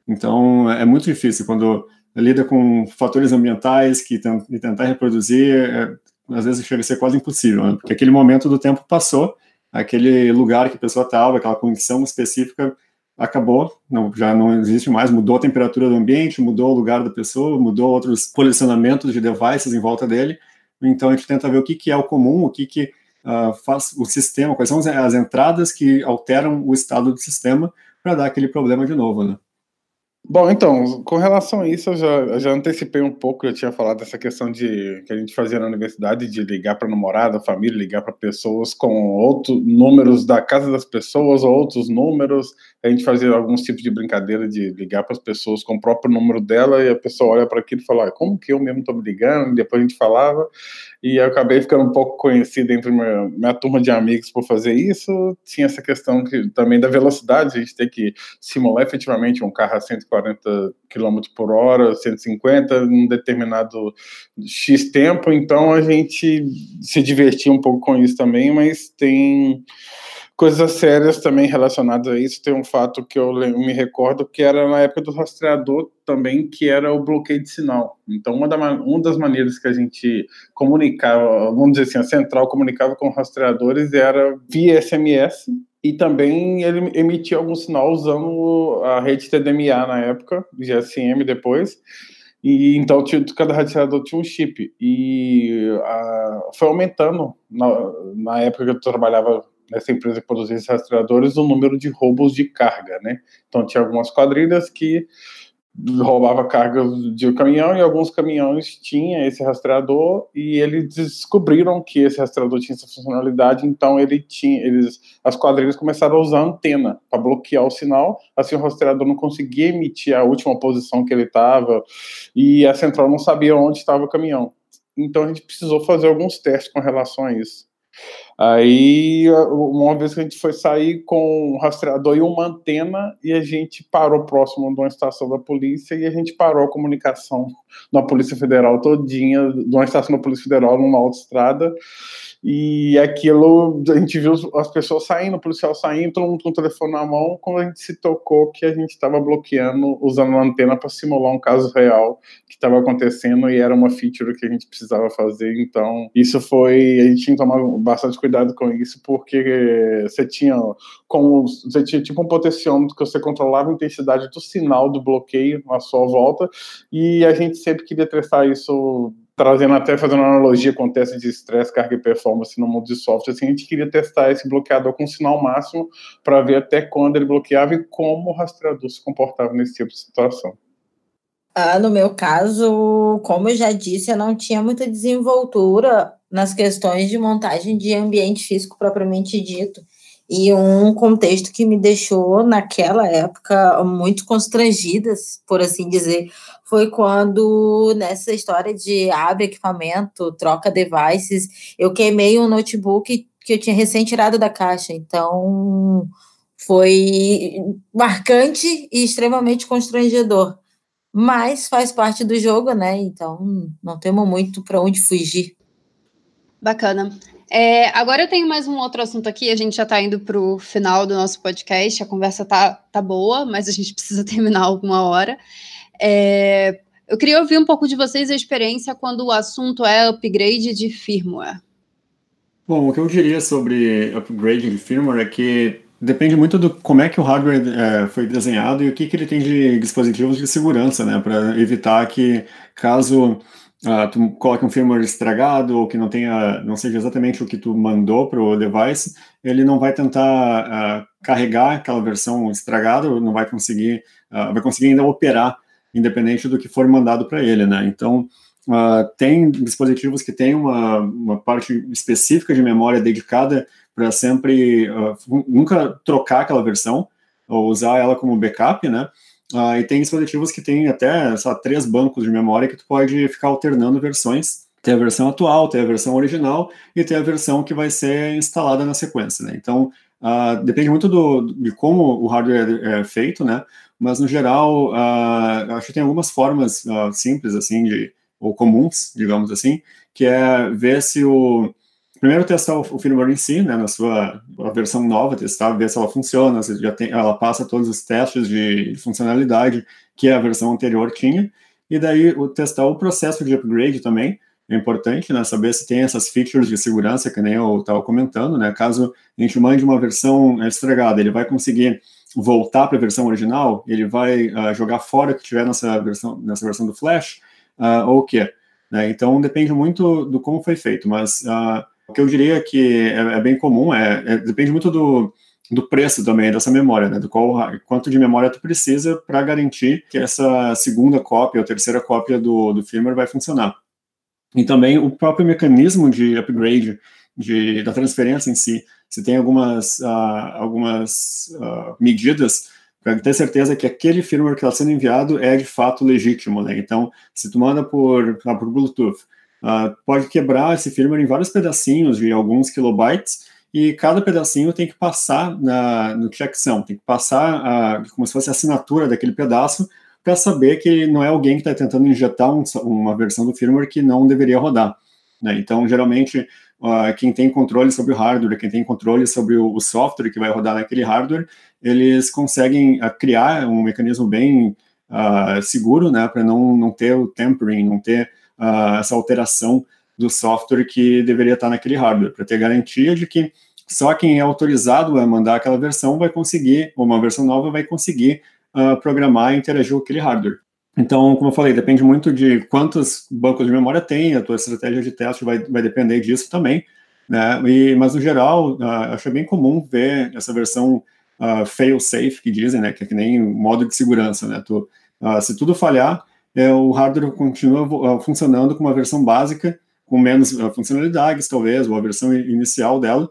Então, é muito difícil quando lida com fatores ambientais que tentar reproduzir, é, às vezes chega a ser quase impossível, né, porque aquele momento do tempo passou, aquele lugar que a pessoa estava, aquela condição específica acabou, não, já não existe mais, mudou a temperatura do ambiente, mudou o lugar da pessoa, mudou outros posicionamentos de devices em volta dele, então a gente tenta ver o que, que é o comum, o que, que uh, faz o sistema, quais são as entradas que alteram o estado do sistema para dar aquele problema de novo, né? Bom, então, com relação a isso, eu já, eu já antecipei um pouco, eu tinha falado dessa questão de que a gente fazia na universidade de ligar para namorada, família, ligar para pessoas com outros números da casa das pessoas, ou outros números. A gente fazia alguns tipos de brincadeira de ligar para as pessoas com o próprio número dela e a pessoa olha para aquilo e fala: ah, como que eu mesmo estou me ligando? E depois a gente falava. E eu acabei ficando um pouco conhecido entre minha, minha turma de amigos por fazer isso. Tinha essa questão que, também da velocidade, a gente tem que simular efetivamente um carro a 140 km por hora, 150, num determinado X tempo. Então a gente se divertia um pouco com isso também, mas tem coisas sérias também relacionadas a isso. Tem um fato que eu me recordo que era na época do rastreador também, que era o bloqueio de sinal. Então, uma, da, uma das maneiras que a gente comunicava, vamos dizer assim, a central comunicava com rastreadores era via SMS, e também ele emitia algum sinal usando a rede TDMA na época, GSM depois, e então cada rastreador tinha um chip. E a, foi aumentando na, na época que eu trabalhava nessa empresa que produzia esses rastreadores o número de roubos de carga, né? Então tinha algumas quadrilhas que roubava carga de caminhão e alguns caminhões tinha esse rastreador e eles descobriram que esse rastreador tinha essa funcionalidade, então ele tinha, eles, as quadrilhas começaram a usar antena para bloquear o sinal, assim o rastreador não conseguia emitir a última posição que ele estava e a central não sabia onde estava o caminhão. Então a gente precisou fazer alguns testes com relação a isso. Aí, uma vez que a gente foi sair com um rastreador e uma antena, e a gente parou próximo de uma estação da polícia, e a gente parou a comunicação na Polícia Federal todinha, de uma estação da Polícia Federal numa autoestrada, e aquilo, a gente viu as pessoas saindo, o policial saindo, todo mundo com o telefone na mão, quando a gente se tocou que a gente estava bloqueando, usando a antena para simular um caso real que estava acontecendo e era uma feature que a gente precisava fazer. Então, isso foi. A gente tinha que tomar bastante cuidado com isso, porque você tinha como você tinha tipo um potenciômetro que você controlava a intensidade do sinal do bloqueio à sua volta, e a gente sempre queria testar isso trazendo até fazendo uma analogia com o teste de estresse, carga e performance no mundo de software, assim, a gente queria testar esse bloqueador com sinal máximo para ver até quando ele bloqueava e como o rastreador se comportava nesse tipo de situação. Ah, no meu caso, como eu já disse, eu não tinha muita desenvoltura nas questões de montagem de ambiente físico propriamente dito. E um contexto que me deixou, naquela época, muito constrangida, por assim dizer, foi quando, nessa história de abre equipamento, troca devices, eu queimei um notebook que eu tinha recém tirado da caixa. Então, foi marcante e extremamente constrangedor. Mas faz parte do jogo, né? Então, não temos muito para onde fugir. Bacana. É, agora eu tenho mais um outro assunto aqui, a gente já está indo para o final do nosso podcast, a conversa tá, tá boa, mas a gente precisa terminar alguma hora. É, eu queria ouvir um pouco de vocês a experiência quando o assunto é upgrade de firmware. Bom, o que eu diria sobre upgrade de firmware é que depende muito do como é que o hardware é, foi desenhado e o que, que ele tem de dispositivos de segurança, né, para evitar que caso uh, tu coloque um firmware estragado ou que não tenha, não seja exatamente o que tu mandou para o device, ele não vai tentar uh, carregar aquela versão estragada, não vai conseguir, uh, vai conseguir ainda operar independente do que for mandado para ele, né? Então, tem dispositivos que têm uma, uma parte específica de memória dedicada para sempre nunca trocar aquela versão ou usar ela como backup, né? Uh, e tem dispositivos que têm até três bancos de memória que tu pode ficar alternando versões. Tem a versão atual, tem a versão original e tem a versão que vai ser instalada na sequência. Né? Então, uh, depende muito do, de como o hardware é feito, né? mas no geral, uh, acho que tem algumas formas simples, assim, de, ou comuns, digamos assim, que é ver se o, primeiro testar o, firmware em si, né, na sua versão nova, testar, ver se ela funciona, se já tem, ela passa todos os testes de funcionalidade que a versão anterior tinha, e daí o, testar o processo de upgrade também, é importante, né, saber se tem essas features de segurança que nem eu estava comentando, né, caso a gente mande uma versão estragada, ele vai conseguir voltar para a versão original, ele vai uh, jogar fora o que tiver nessa versão, nessa versão do Flash, uh, ou o quê? Né, então depende muito do como foi feito, mas uh, o que eu diria que é, é bem comum é, é, depende muito do, do preço também dessa memória, né? Do qual quanto de memória tu precisa para garantir que essa segunda cópia ou terceira cópia do, do firmware vai funcionar. E também o próprio mecanismo de upgrade de, da transferência em si, se tem algumas uh, algumas uh, medidas para ter certeza que aquele firmware que está sendo enviado é de fato legítimo, né? Então, se tu manda por, por Bluetooth, uh, pode quebrar esse firmware em vários pedacinhos de alguns kilobytes e cada pedacinho tem que passar na, no checksum, tem que passar como se fosse a assinatura daquele pedaço para saber que não é alguém que está tentando injetar um, uma versão do firmware que não deveria rodar. Né? Então, geralmente, uh, quem tem controle sobre o hardware, quem tem controle sobre o, o software que vai rodar naquele hardware, eles conseguem uh, criar um mecanismo bem seguro, né, para não, não ter o tampering, não ter uh, essa alteração do software que deveria estar naquele hardware, para ter garantia de que só quem é autorizado a mandar aquela versão vai conseguir, ou uma versão nova vai conseguir uh, programar e interagir com aquele hardware. Então, como eu falei, depende muito de quantos bancos de memória tem, a tua estratégia de teste vai, vai depender disso também, né? E, mas, no geral, uh, acho bem comum ver essa versão uh, fail-safe, que dizem, né? Que é que nem modo de segurança, né? Tu, uh, se tudo falhar, é, o hardware continua funcionando com uma versão básica, com menos funcionalidades, talvez, ou a versão inicial dela,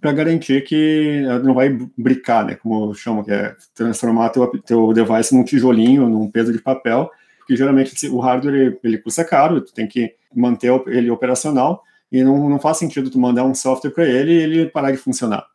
para garantir que não vai bricar, né, como chama, que é transformar teu, teu device num tijolinho, num peso de papel, porque geralmente o hardware ele, ele custa caro, tu tem que manter ele operacional, e não, não faz sentido tu mandar um software para ele e ele parar de funcionar,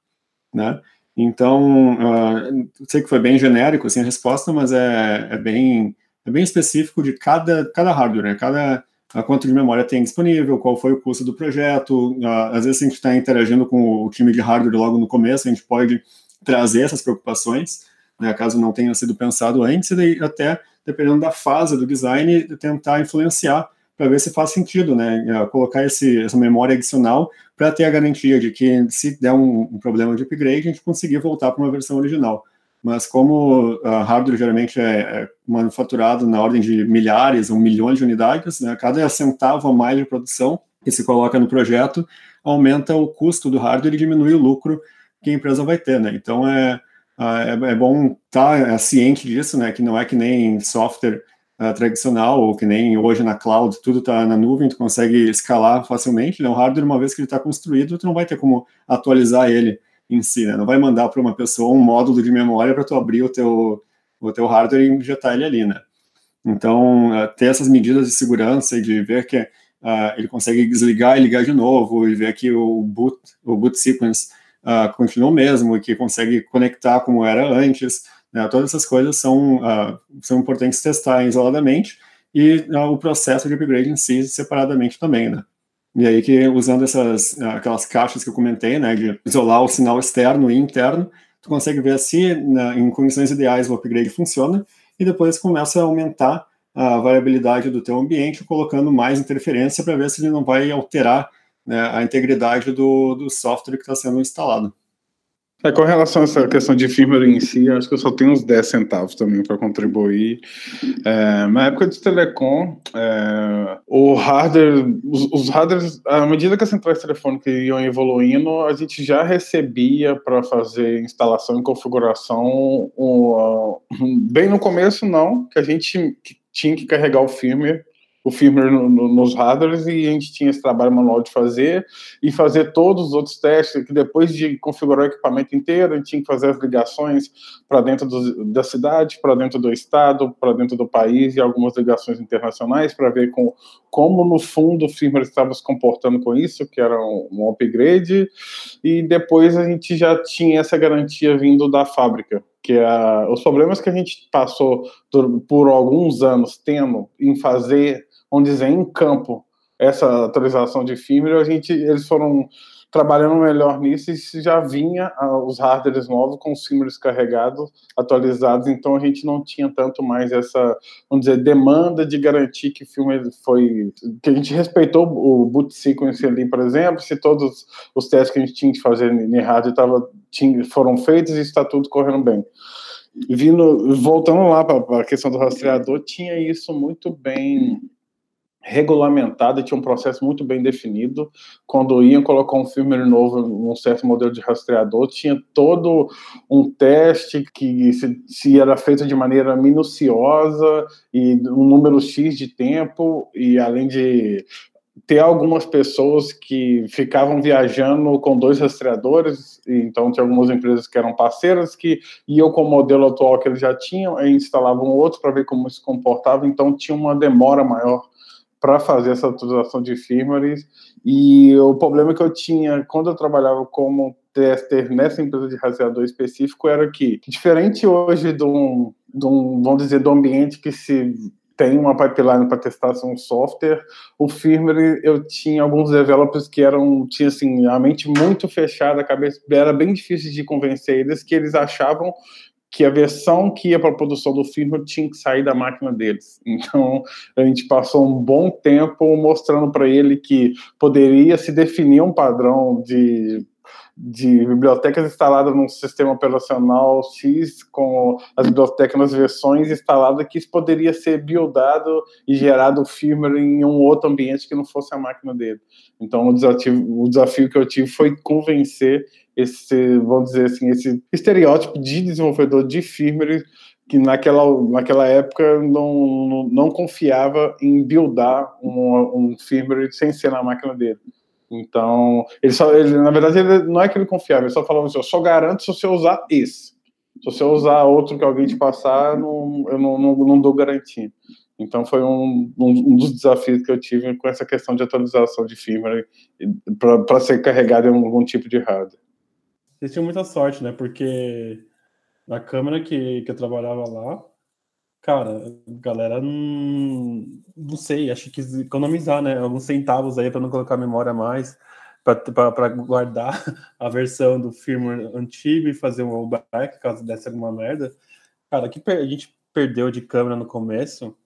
né? Então, uh, sei que foi bem genérico assim, a resposta, mas é, é bem é bem específico de cada, cada hardware, né? Cada a quanto de memória tem disponível, qual foi o custo do projeto. às vezes a gente está interagindo com o time de hardware logo no começo, a gente pode trazer essas preocupações, né, caso não tenha sido pensado antes, e até, dependendo da fase do design, tentar influenciar para ver se faz sentido, né, colocar esse, essa memória adicional para ter a garantia de que se der um, um, problema de upgrade, a gente conseguir voltar para uma versão original. Mas como uh, hardware geralmente é, é, manufaturado na ordem de milhares ou milhões de unidades, né, cada centavo a mais de produção que se coloca no projeto aumenta o custo do hardware e diminui o lucro que a empresa vai ter, né? Então é, é, é bom estar tá, é, ciente disso, né? Que não é que nem software uh, tradicional ou que nem hoje na cloud, tudo está na nuvem, tu consegue escalar facilmente, né? O hardware, uma vez que ele está construído, tu não vai ter como atualizar ele em si, né? Não vai mandar para uma pessoa um módulo de memória para tu abrir o teu, o teu hardware e injetar ele ali, né? Então, uh, ter essas medidas de segurança e de ver que uh, ele consegue desligar e ligar de novo e ver que o boot, o boot sequence uh, continua o mesmo e que consegue conectar como era antes, né? Todas essas coisas são, são importantes testar isoladamente e o processo de upgrade em si separadamente também, né? E aí que usando essas aquelas caixas que eu comentei, né, de isolar o sinal externo e interno, tu consegue ver se em condições ideais o upgrade funciona e depois começa a aumentar a variabilidade do teu ambiente, colocando mais interferência para ver se ele não vai alterar né, a integridade do, do software que está sendo instalado. É, com relação a essa questão de firmware em si, acho que eu só tenho uns 10 centavos também para contribuir. É, na época de telecom, é, o hardware, os, os hardwares, à medida que as centrais telefônicas iam evoluindo, a gente já recebia para fazer instalação e configuração. Um, um, bem no começo, não, que a gente tinha que carregar o firmware o firmware no, no, nos hardwares e a gente tinha esse trabalho manual de fazer e fazer todos os outros testes, que depois de configurar o equipamento inteiro, a gente tinha que fazer as ligações para dentro do, da cidade, para dentro do estado, para dentro do país e algumas ligações internacionais para ver com, como no fundo o firmware estava se comportando com isso, que era um, um upgrade, e depois a gente já tinha essa garantia vindo da fábrica, que é os problemas que a gente passou por, por alguns anos tendo em fazer vamos dizer, em campo essa atualização de firmware, a gente, eles foram trabalhando melhor nisso e já vinha uh, os hardwares novos com os firmwares carregados, atualizados, então a gente não tinha tanto mais essa, vamos dizer, demanda de garantir que o filme foi, que a gente respeitou o boot sequence ali, por exemplo, se todos os testes que a gente tinha que fazer em hardware tava, tinha, foram feitos e está tudo correndo bem. Vindo, voltando lá para a questão do rastreador, tinha isso muito bem regulamentada, tinha um processo muito bem definido. Quando iam colocar um firmware novo num certo modelo de rastreador, tinha todo um teste que se, se, era feito de maneira minuciosa e um número X de tempo, e além de ter algumas pessoas que ficavam viajando com dois rastreadores, então tinha algumas empresas que eram parceiras que iam com o modelo atual que eles já tinham e instalavam outro para ver como se comportava, então tinha uma demora maior para fazer essa atualização de firmware. E o problema que eu tinha quando eu trabalhava como tester nessa empresa de rastreador específico era que, diferente hoje de um, de um vamos dizer, do ambiente que se tem uma pipeline para testar um software, o firmware eu tinha alguns developers que eram tinha assim a mente muito fechada, a cabeça era bem difícil de convencer eles que eles achavam que a versão que ia para a produção do firmware tinha que sair da máquina deles. Então, a gente passou um bom tempo mostrando para ele que poderia se definir um padrão de, de bibliotecas instaladas num sistema operacional X com as bibliotecas nas versões instaladas que isso poderia ser buildado e gerado o firmware em um outro ambiente que não fosse a máquina dele. Então, o desafio, o desafio que eu tive foi convencer esse, vamos dizer assim, esse estereótipo de desenvolvedor de firmware que naquela, naquela época não, não, não confiava em buildar um, um firmware sem ser na máquina dele. Então, ele só, ele, na verdade, ele, não é que ele confiava, ele só falava assim, eu só garanto se você usar esse. Se você usar outro que alguém te passar, não, eu não, não, não dou garantia. Então, foi um, um, dos desafios que eu tive com essa questão de atualização de firmware para ser carregado em algum tipo de hardware. Vocês tinham muita sorte, né? Porque na câmera que, que eu trabalhava lá, Cara, galera, não, não sei, acho que economizar, né? Alguns centavos aí para não colocar memória mais, para guardar a versão do firmware antigo e fazer um rollback caso desse alguma merda. Cara, que a gente perdeu de câmera no começo,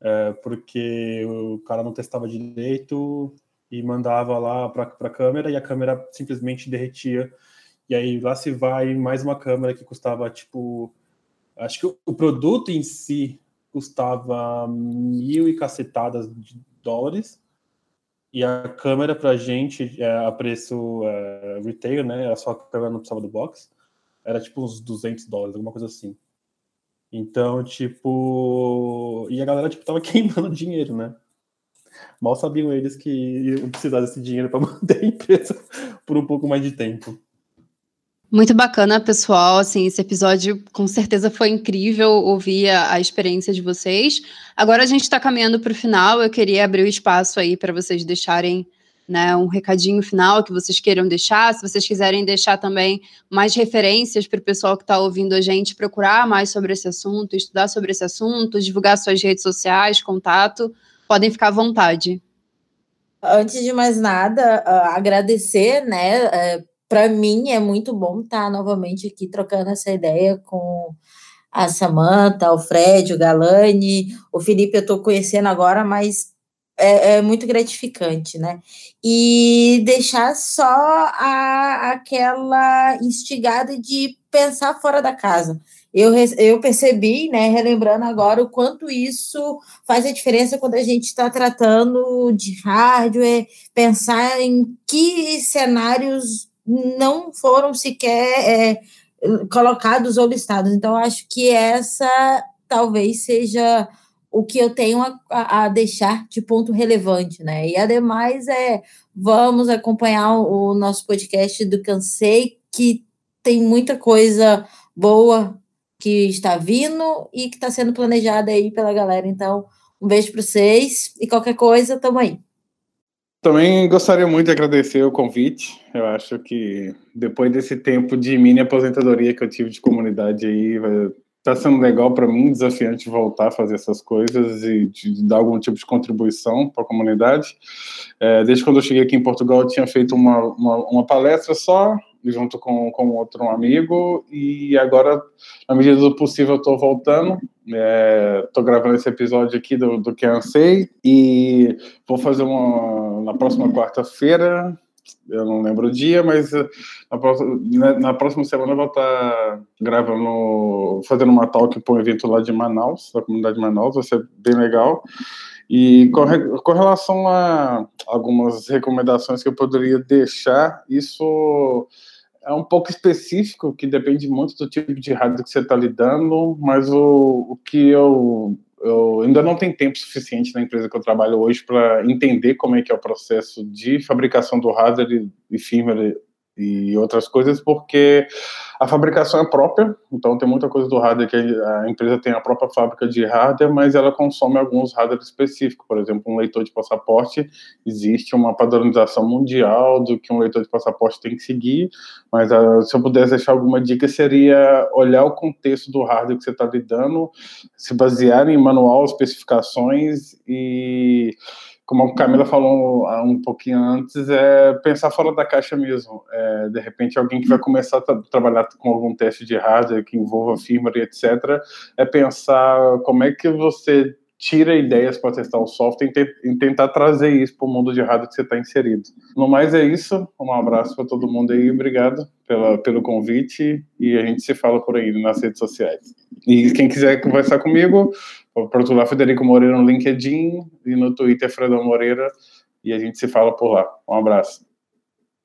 é, porque o cara não testava direito e mandava lá para a câmera e a câmera simplesmente derretia. E aí lá se vai mais uma câmera que custava tipo Acho que o produto em si custava mil e cacetadas de dólares e a câmera para a gente é, a preço é, retail, né? Era só a câmera não precisava do box. Era tipo uns 200 dólares, alguma coisa assim. Então, tipo, e a galera tipo tava queimando dinheiro, né? Mal sabiam eles que iam precisar desse dinheiro para manter a empresa por um pouco mais de tempo. Muito bacana, pessoal. Assim, esse episódio com certeza foi incrível ouvir a, a experiência de vocês. Agora a gente está caminhando para o final. Eu queria abrir o espaço aí para vocês deixarem né, um recadinho final que vocês queiram deixar. Se vocês quiserem deixar também mais referências para o pessoal que está ouvindo a gente procurar mais sobre esse assunto, estudar sobre esse assunto, divulgar suas redes sociais, contato, podem ficar à vontade. Antes de mais nada, uh, agradecer, né, uh, para mim é muito bom estar novamente aqui trocando essa ideia com a Samanta, o Fred, o Galani, o Felipe eu estou conhecendo agora, mas é, é, muito gratificante, né? E deixar só a, aquela instigada de pensar fora da casa. Eu, eu percebi, né, relembrando agora, o quanto isso faz a diferença quando a gente está tratando de hardware, pensar em que cenários não foram sequer é, colocados ou listados. Então, acho que essa talvez seja o que eu tenho a, a, deixar de ponto relevante, né? E ademais é vamos acompanhar o, nosso podcast do Cansei, que tem muita coisa boa que está vindo e que está sendo planejada aí pela galera. Então, um beijo para vocês e qualquer coisa, tamo aí. Também gostaria muito de agradecer o convite. Eu acho que depois desse tempo de mini aposentadoria que eu tive de comunidade aí, está sendo legal para mim, desafiante voltar a fazer essas coisas e dar algum tipo de contribuição para a comunidade. É, desde quando eu cheguei aqui em Portugal, eu tinha feito uma, uma, uma palestra só, junto com, com outro amigo, e agora, na medida do possível, eu estou voltando. Estou é, gravando esse episódio aqui do, do que e vou fazer uma na próxima quarta-feira. Eu não lembro o dia, mas eh, na próxima, né, na próxima semana eu vou estar gravando, fazendo uma talk para um evento lá de Manaus, da comunidade de Manaus, vai ser bem legal. E com, com, relação a algumas recomendações que eu poderia deixar, isso é um pouco específico, que depende muito do tipo de rádio que você está lidando, mas o, o que eu, eu ainda não tenho tempo suficiente na empresa que eu trabalho hoje para entender como é que é o processo de fabricação do hardware e, e firmware e outras coisas, porque a fabricação é própria, então tem muita coisa do hardware que a empresa tem a própria fábrica de hardware, mas ela consome alguns hardware específicos, por exemplo, um leitor de passaporte, existe uma padronização mundial do que um leitor de passaporte tem que seguir, mas uh, se eu pudesse deixar alguma dica seria olhar o contexto do hardware que você está lidando, se basear em manual, especificações e como a Camila falou um pouquinho antes, é pensar fora da caixa mesmo. É, de repente, alguém que vai começar a trabalhar com algum teste de hardware que envolva firmware, etc., é pensar como é que você tira ideias para testar o software e, tentar trazer isso para o mundo de hardware que você está inserido. No mais é isso. Um abraço para todo mundo aí. Obrigado pela, pelo convite e a gente se fala por aí nas redes sociais. E quem quiser conversar comigo, por lá, Federico Moreira no LinkedIn e no Twitter, Fredão Moreira, e a gente se fala por lá. Um abraço.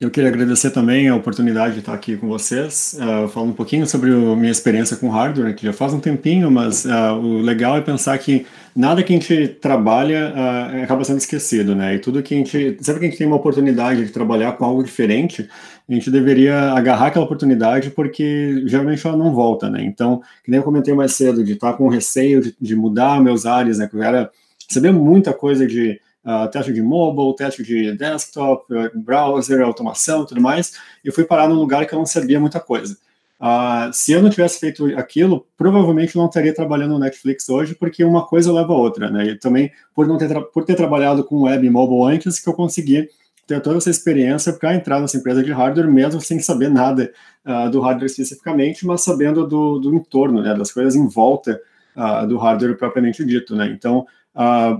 Eu queria agradecer também a oportunidade de estar aqui com vocês, uh, falando um pouquinho sobre a minha experiência com hardware, que já faz um tempinho, mas uh, o legal é pensar que nada que a gente trabalha uh, acaba sendo esquecido, né? E tudo que a gente, sempre que a gente tem uma oportunidade de trabalhar com algo diferente, a gente deveria agarrar aquela oportunidade porque geralmente ela não volta, né? Então, que nem eu comentei mais cedo, de estar com receio de, de mudar meus áreas, né? Que eu era saber muita coisa de uh, teste de mobile, teste de desktop, browser, automação, tudo mais. E fui parar num lugar que eu não sabia muita coisa. Uh, se eu não tivesse feito aquilo, provavelmente não estaria trabalhando no Netflix hoje, porque uma coisa leva a outra, né? E também por não ter por ter trabalhado com web e mobile antes, que eu consegui ter toda essa experiência para entrar nessa empresa de hardware, mesmo sem saber nada uh, do hardware especificamente, mas sabendo do, do entorno, né? Das coisas em volta uh, do hardware propriamente dito, né? Então,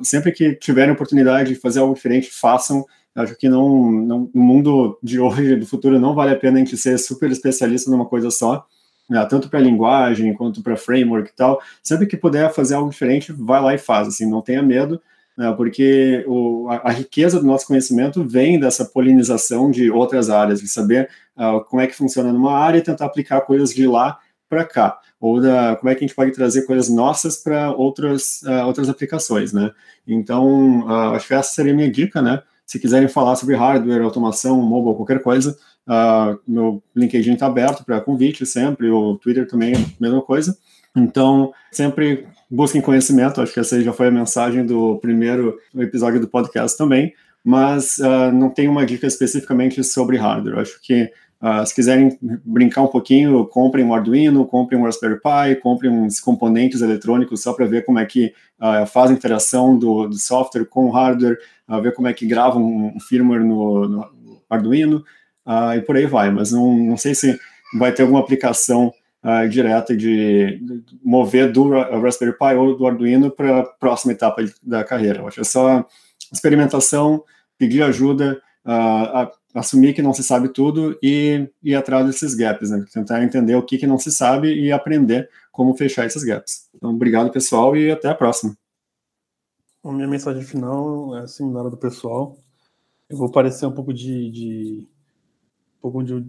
sempre que tiverem oportunidade de fazer algo diferente, façam. Acho que não, não, no mundo de hoje, do futuro, não vale a pena a gente ser super especialista numa coisa só, né, tanto para linguagem quanto para framework e tal. Sempre que puder fazer algo diferente, vai lá e faz, assim, não tenha medo, né, porque o, a, a, riqueza do nosso conhecimento vem dessa polinização de outras áreas, de saber uh, como é que funciona numa área e tentar aplicar coisas de lá para cá, ou da, como é que a gente pode trazer coisas nossas para outras, uh, outras aplicações, né? Então, uh, acho que essa seria a minha dica, né? Se quiserem falar sobre hardware, automação, mobile, qualquer coisa, uh, meu LinkedIn está aberto para convite sempre, o Twitter também, mesma coisa. Então, sempre busquem conhecimento, acho que essa já foi a mensagem do primeiro episódio do podcast também, mas uh, não tem uma dica especificamente sobre hardware. Acho que uh, se quiserem brincar um pouquinho, comprem um Arduino, comprem um Raspberry Pi, comprem uns componentes eletrônicos só para ver como é que uh, faz a interação do, do software com o hardware, uh, ver como é que grava um, um firmware no, no Arduino e por aí vai. Mas não, não sei se vai ter alguma aplicação direta de, mover do Raspberry Pi ou do Arduino para a próxima etapa da carreira. Eu acho que é só experimentação, pedir ajuda, uh, assumir que não se sabe tudo e ir atrás desses gaps, né? tentar entender o que, que não se sabe e aprender como fechar esses gaps. Então, obrigado, pessoal, e até a próxima. A minha mensagem final é similar à do pessoal. Eu vou parecer um pouco de, de um pouco de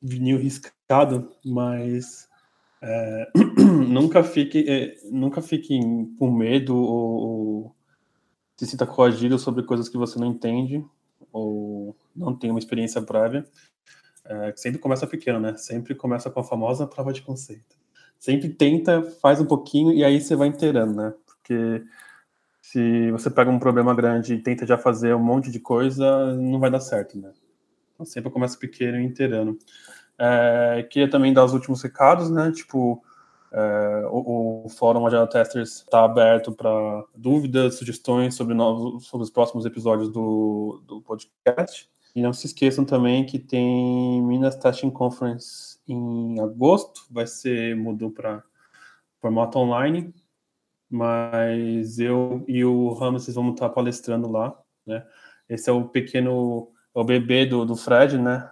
vinil riscado, mas é, nunca fique é, nunca fique com medo ou, ou, se sinta coagido sobre coisas que você não entende ou não tem uma experiência prévia. É, sempre começa pequeno, né? Sempre começa com a famosa prova de conceito. Sempre tenta, faz um pouquinho e aí você vai inteirando, né? Porque se você pega um problema grande e tenta já fazer um monte de coisa, não vai dar certo, né? Então sempre começa pequeno e inteirando. É, queria também dar os últimos recados, né? Tipo, é, o, o, Fórum Agile Testers está aberto para dúvidas, sugestões sobre, novos, sobre os próximos episódios do, do podcast. E não se esqueçam também que tem Minas Testing Conference em agosto, vai ser, mudou para formato online, mas eu e o Ramos vamos estar palestrando lá, né? Esse é o pequeno, é o bebê do, do Fred, né?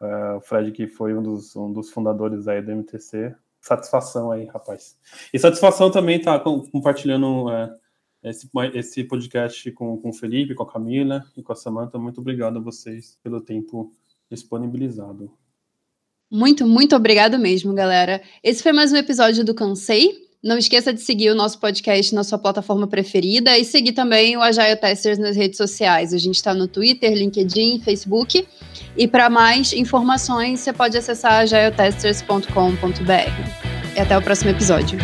É, o Fred que foi um dos, um dos fundadores aí do MTC. Satisfação aí, rapaz. E satisfação também tá compartilhando é, esse, esse podcast com, com o Felipe, com a Camila e com a Samanta. Muito obrigado a vocês pelo tempo disponibilizado. Muito, muito obrigado mesmo, galera. Esse foi mais um episódio do Cansei. Não esqueça de seguir o nosso podcast na sua plataforma preferida e seguir também o Agile Testers nas redes sociais. A gente está no Twitter, LinkedIn, Facebook. E para mais informações, você pode acessar agiletesters.com.br. E até o próximo episódio.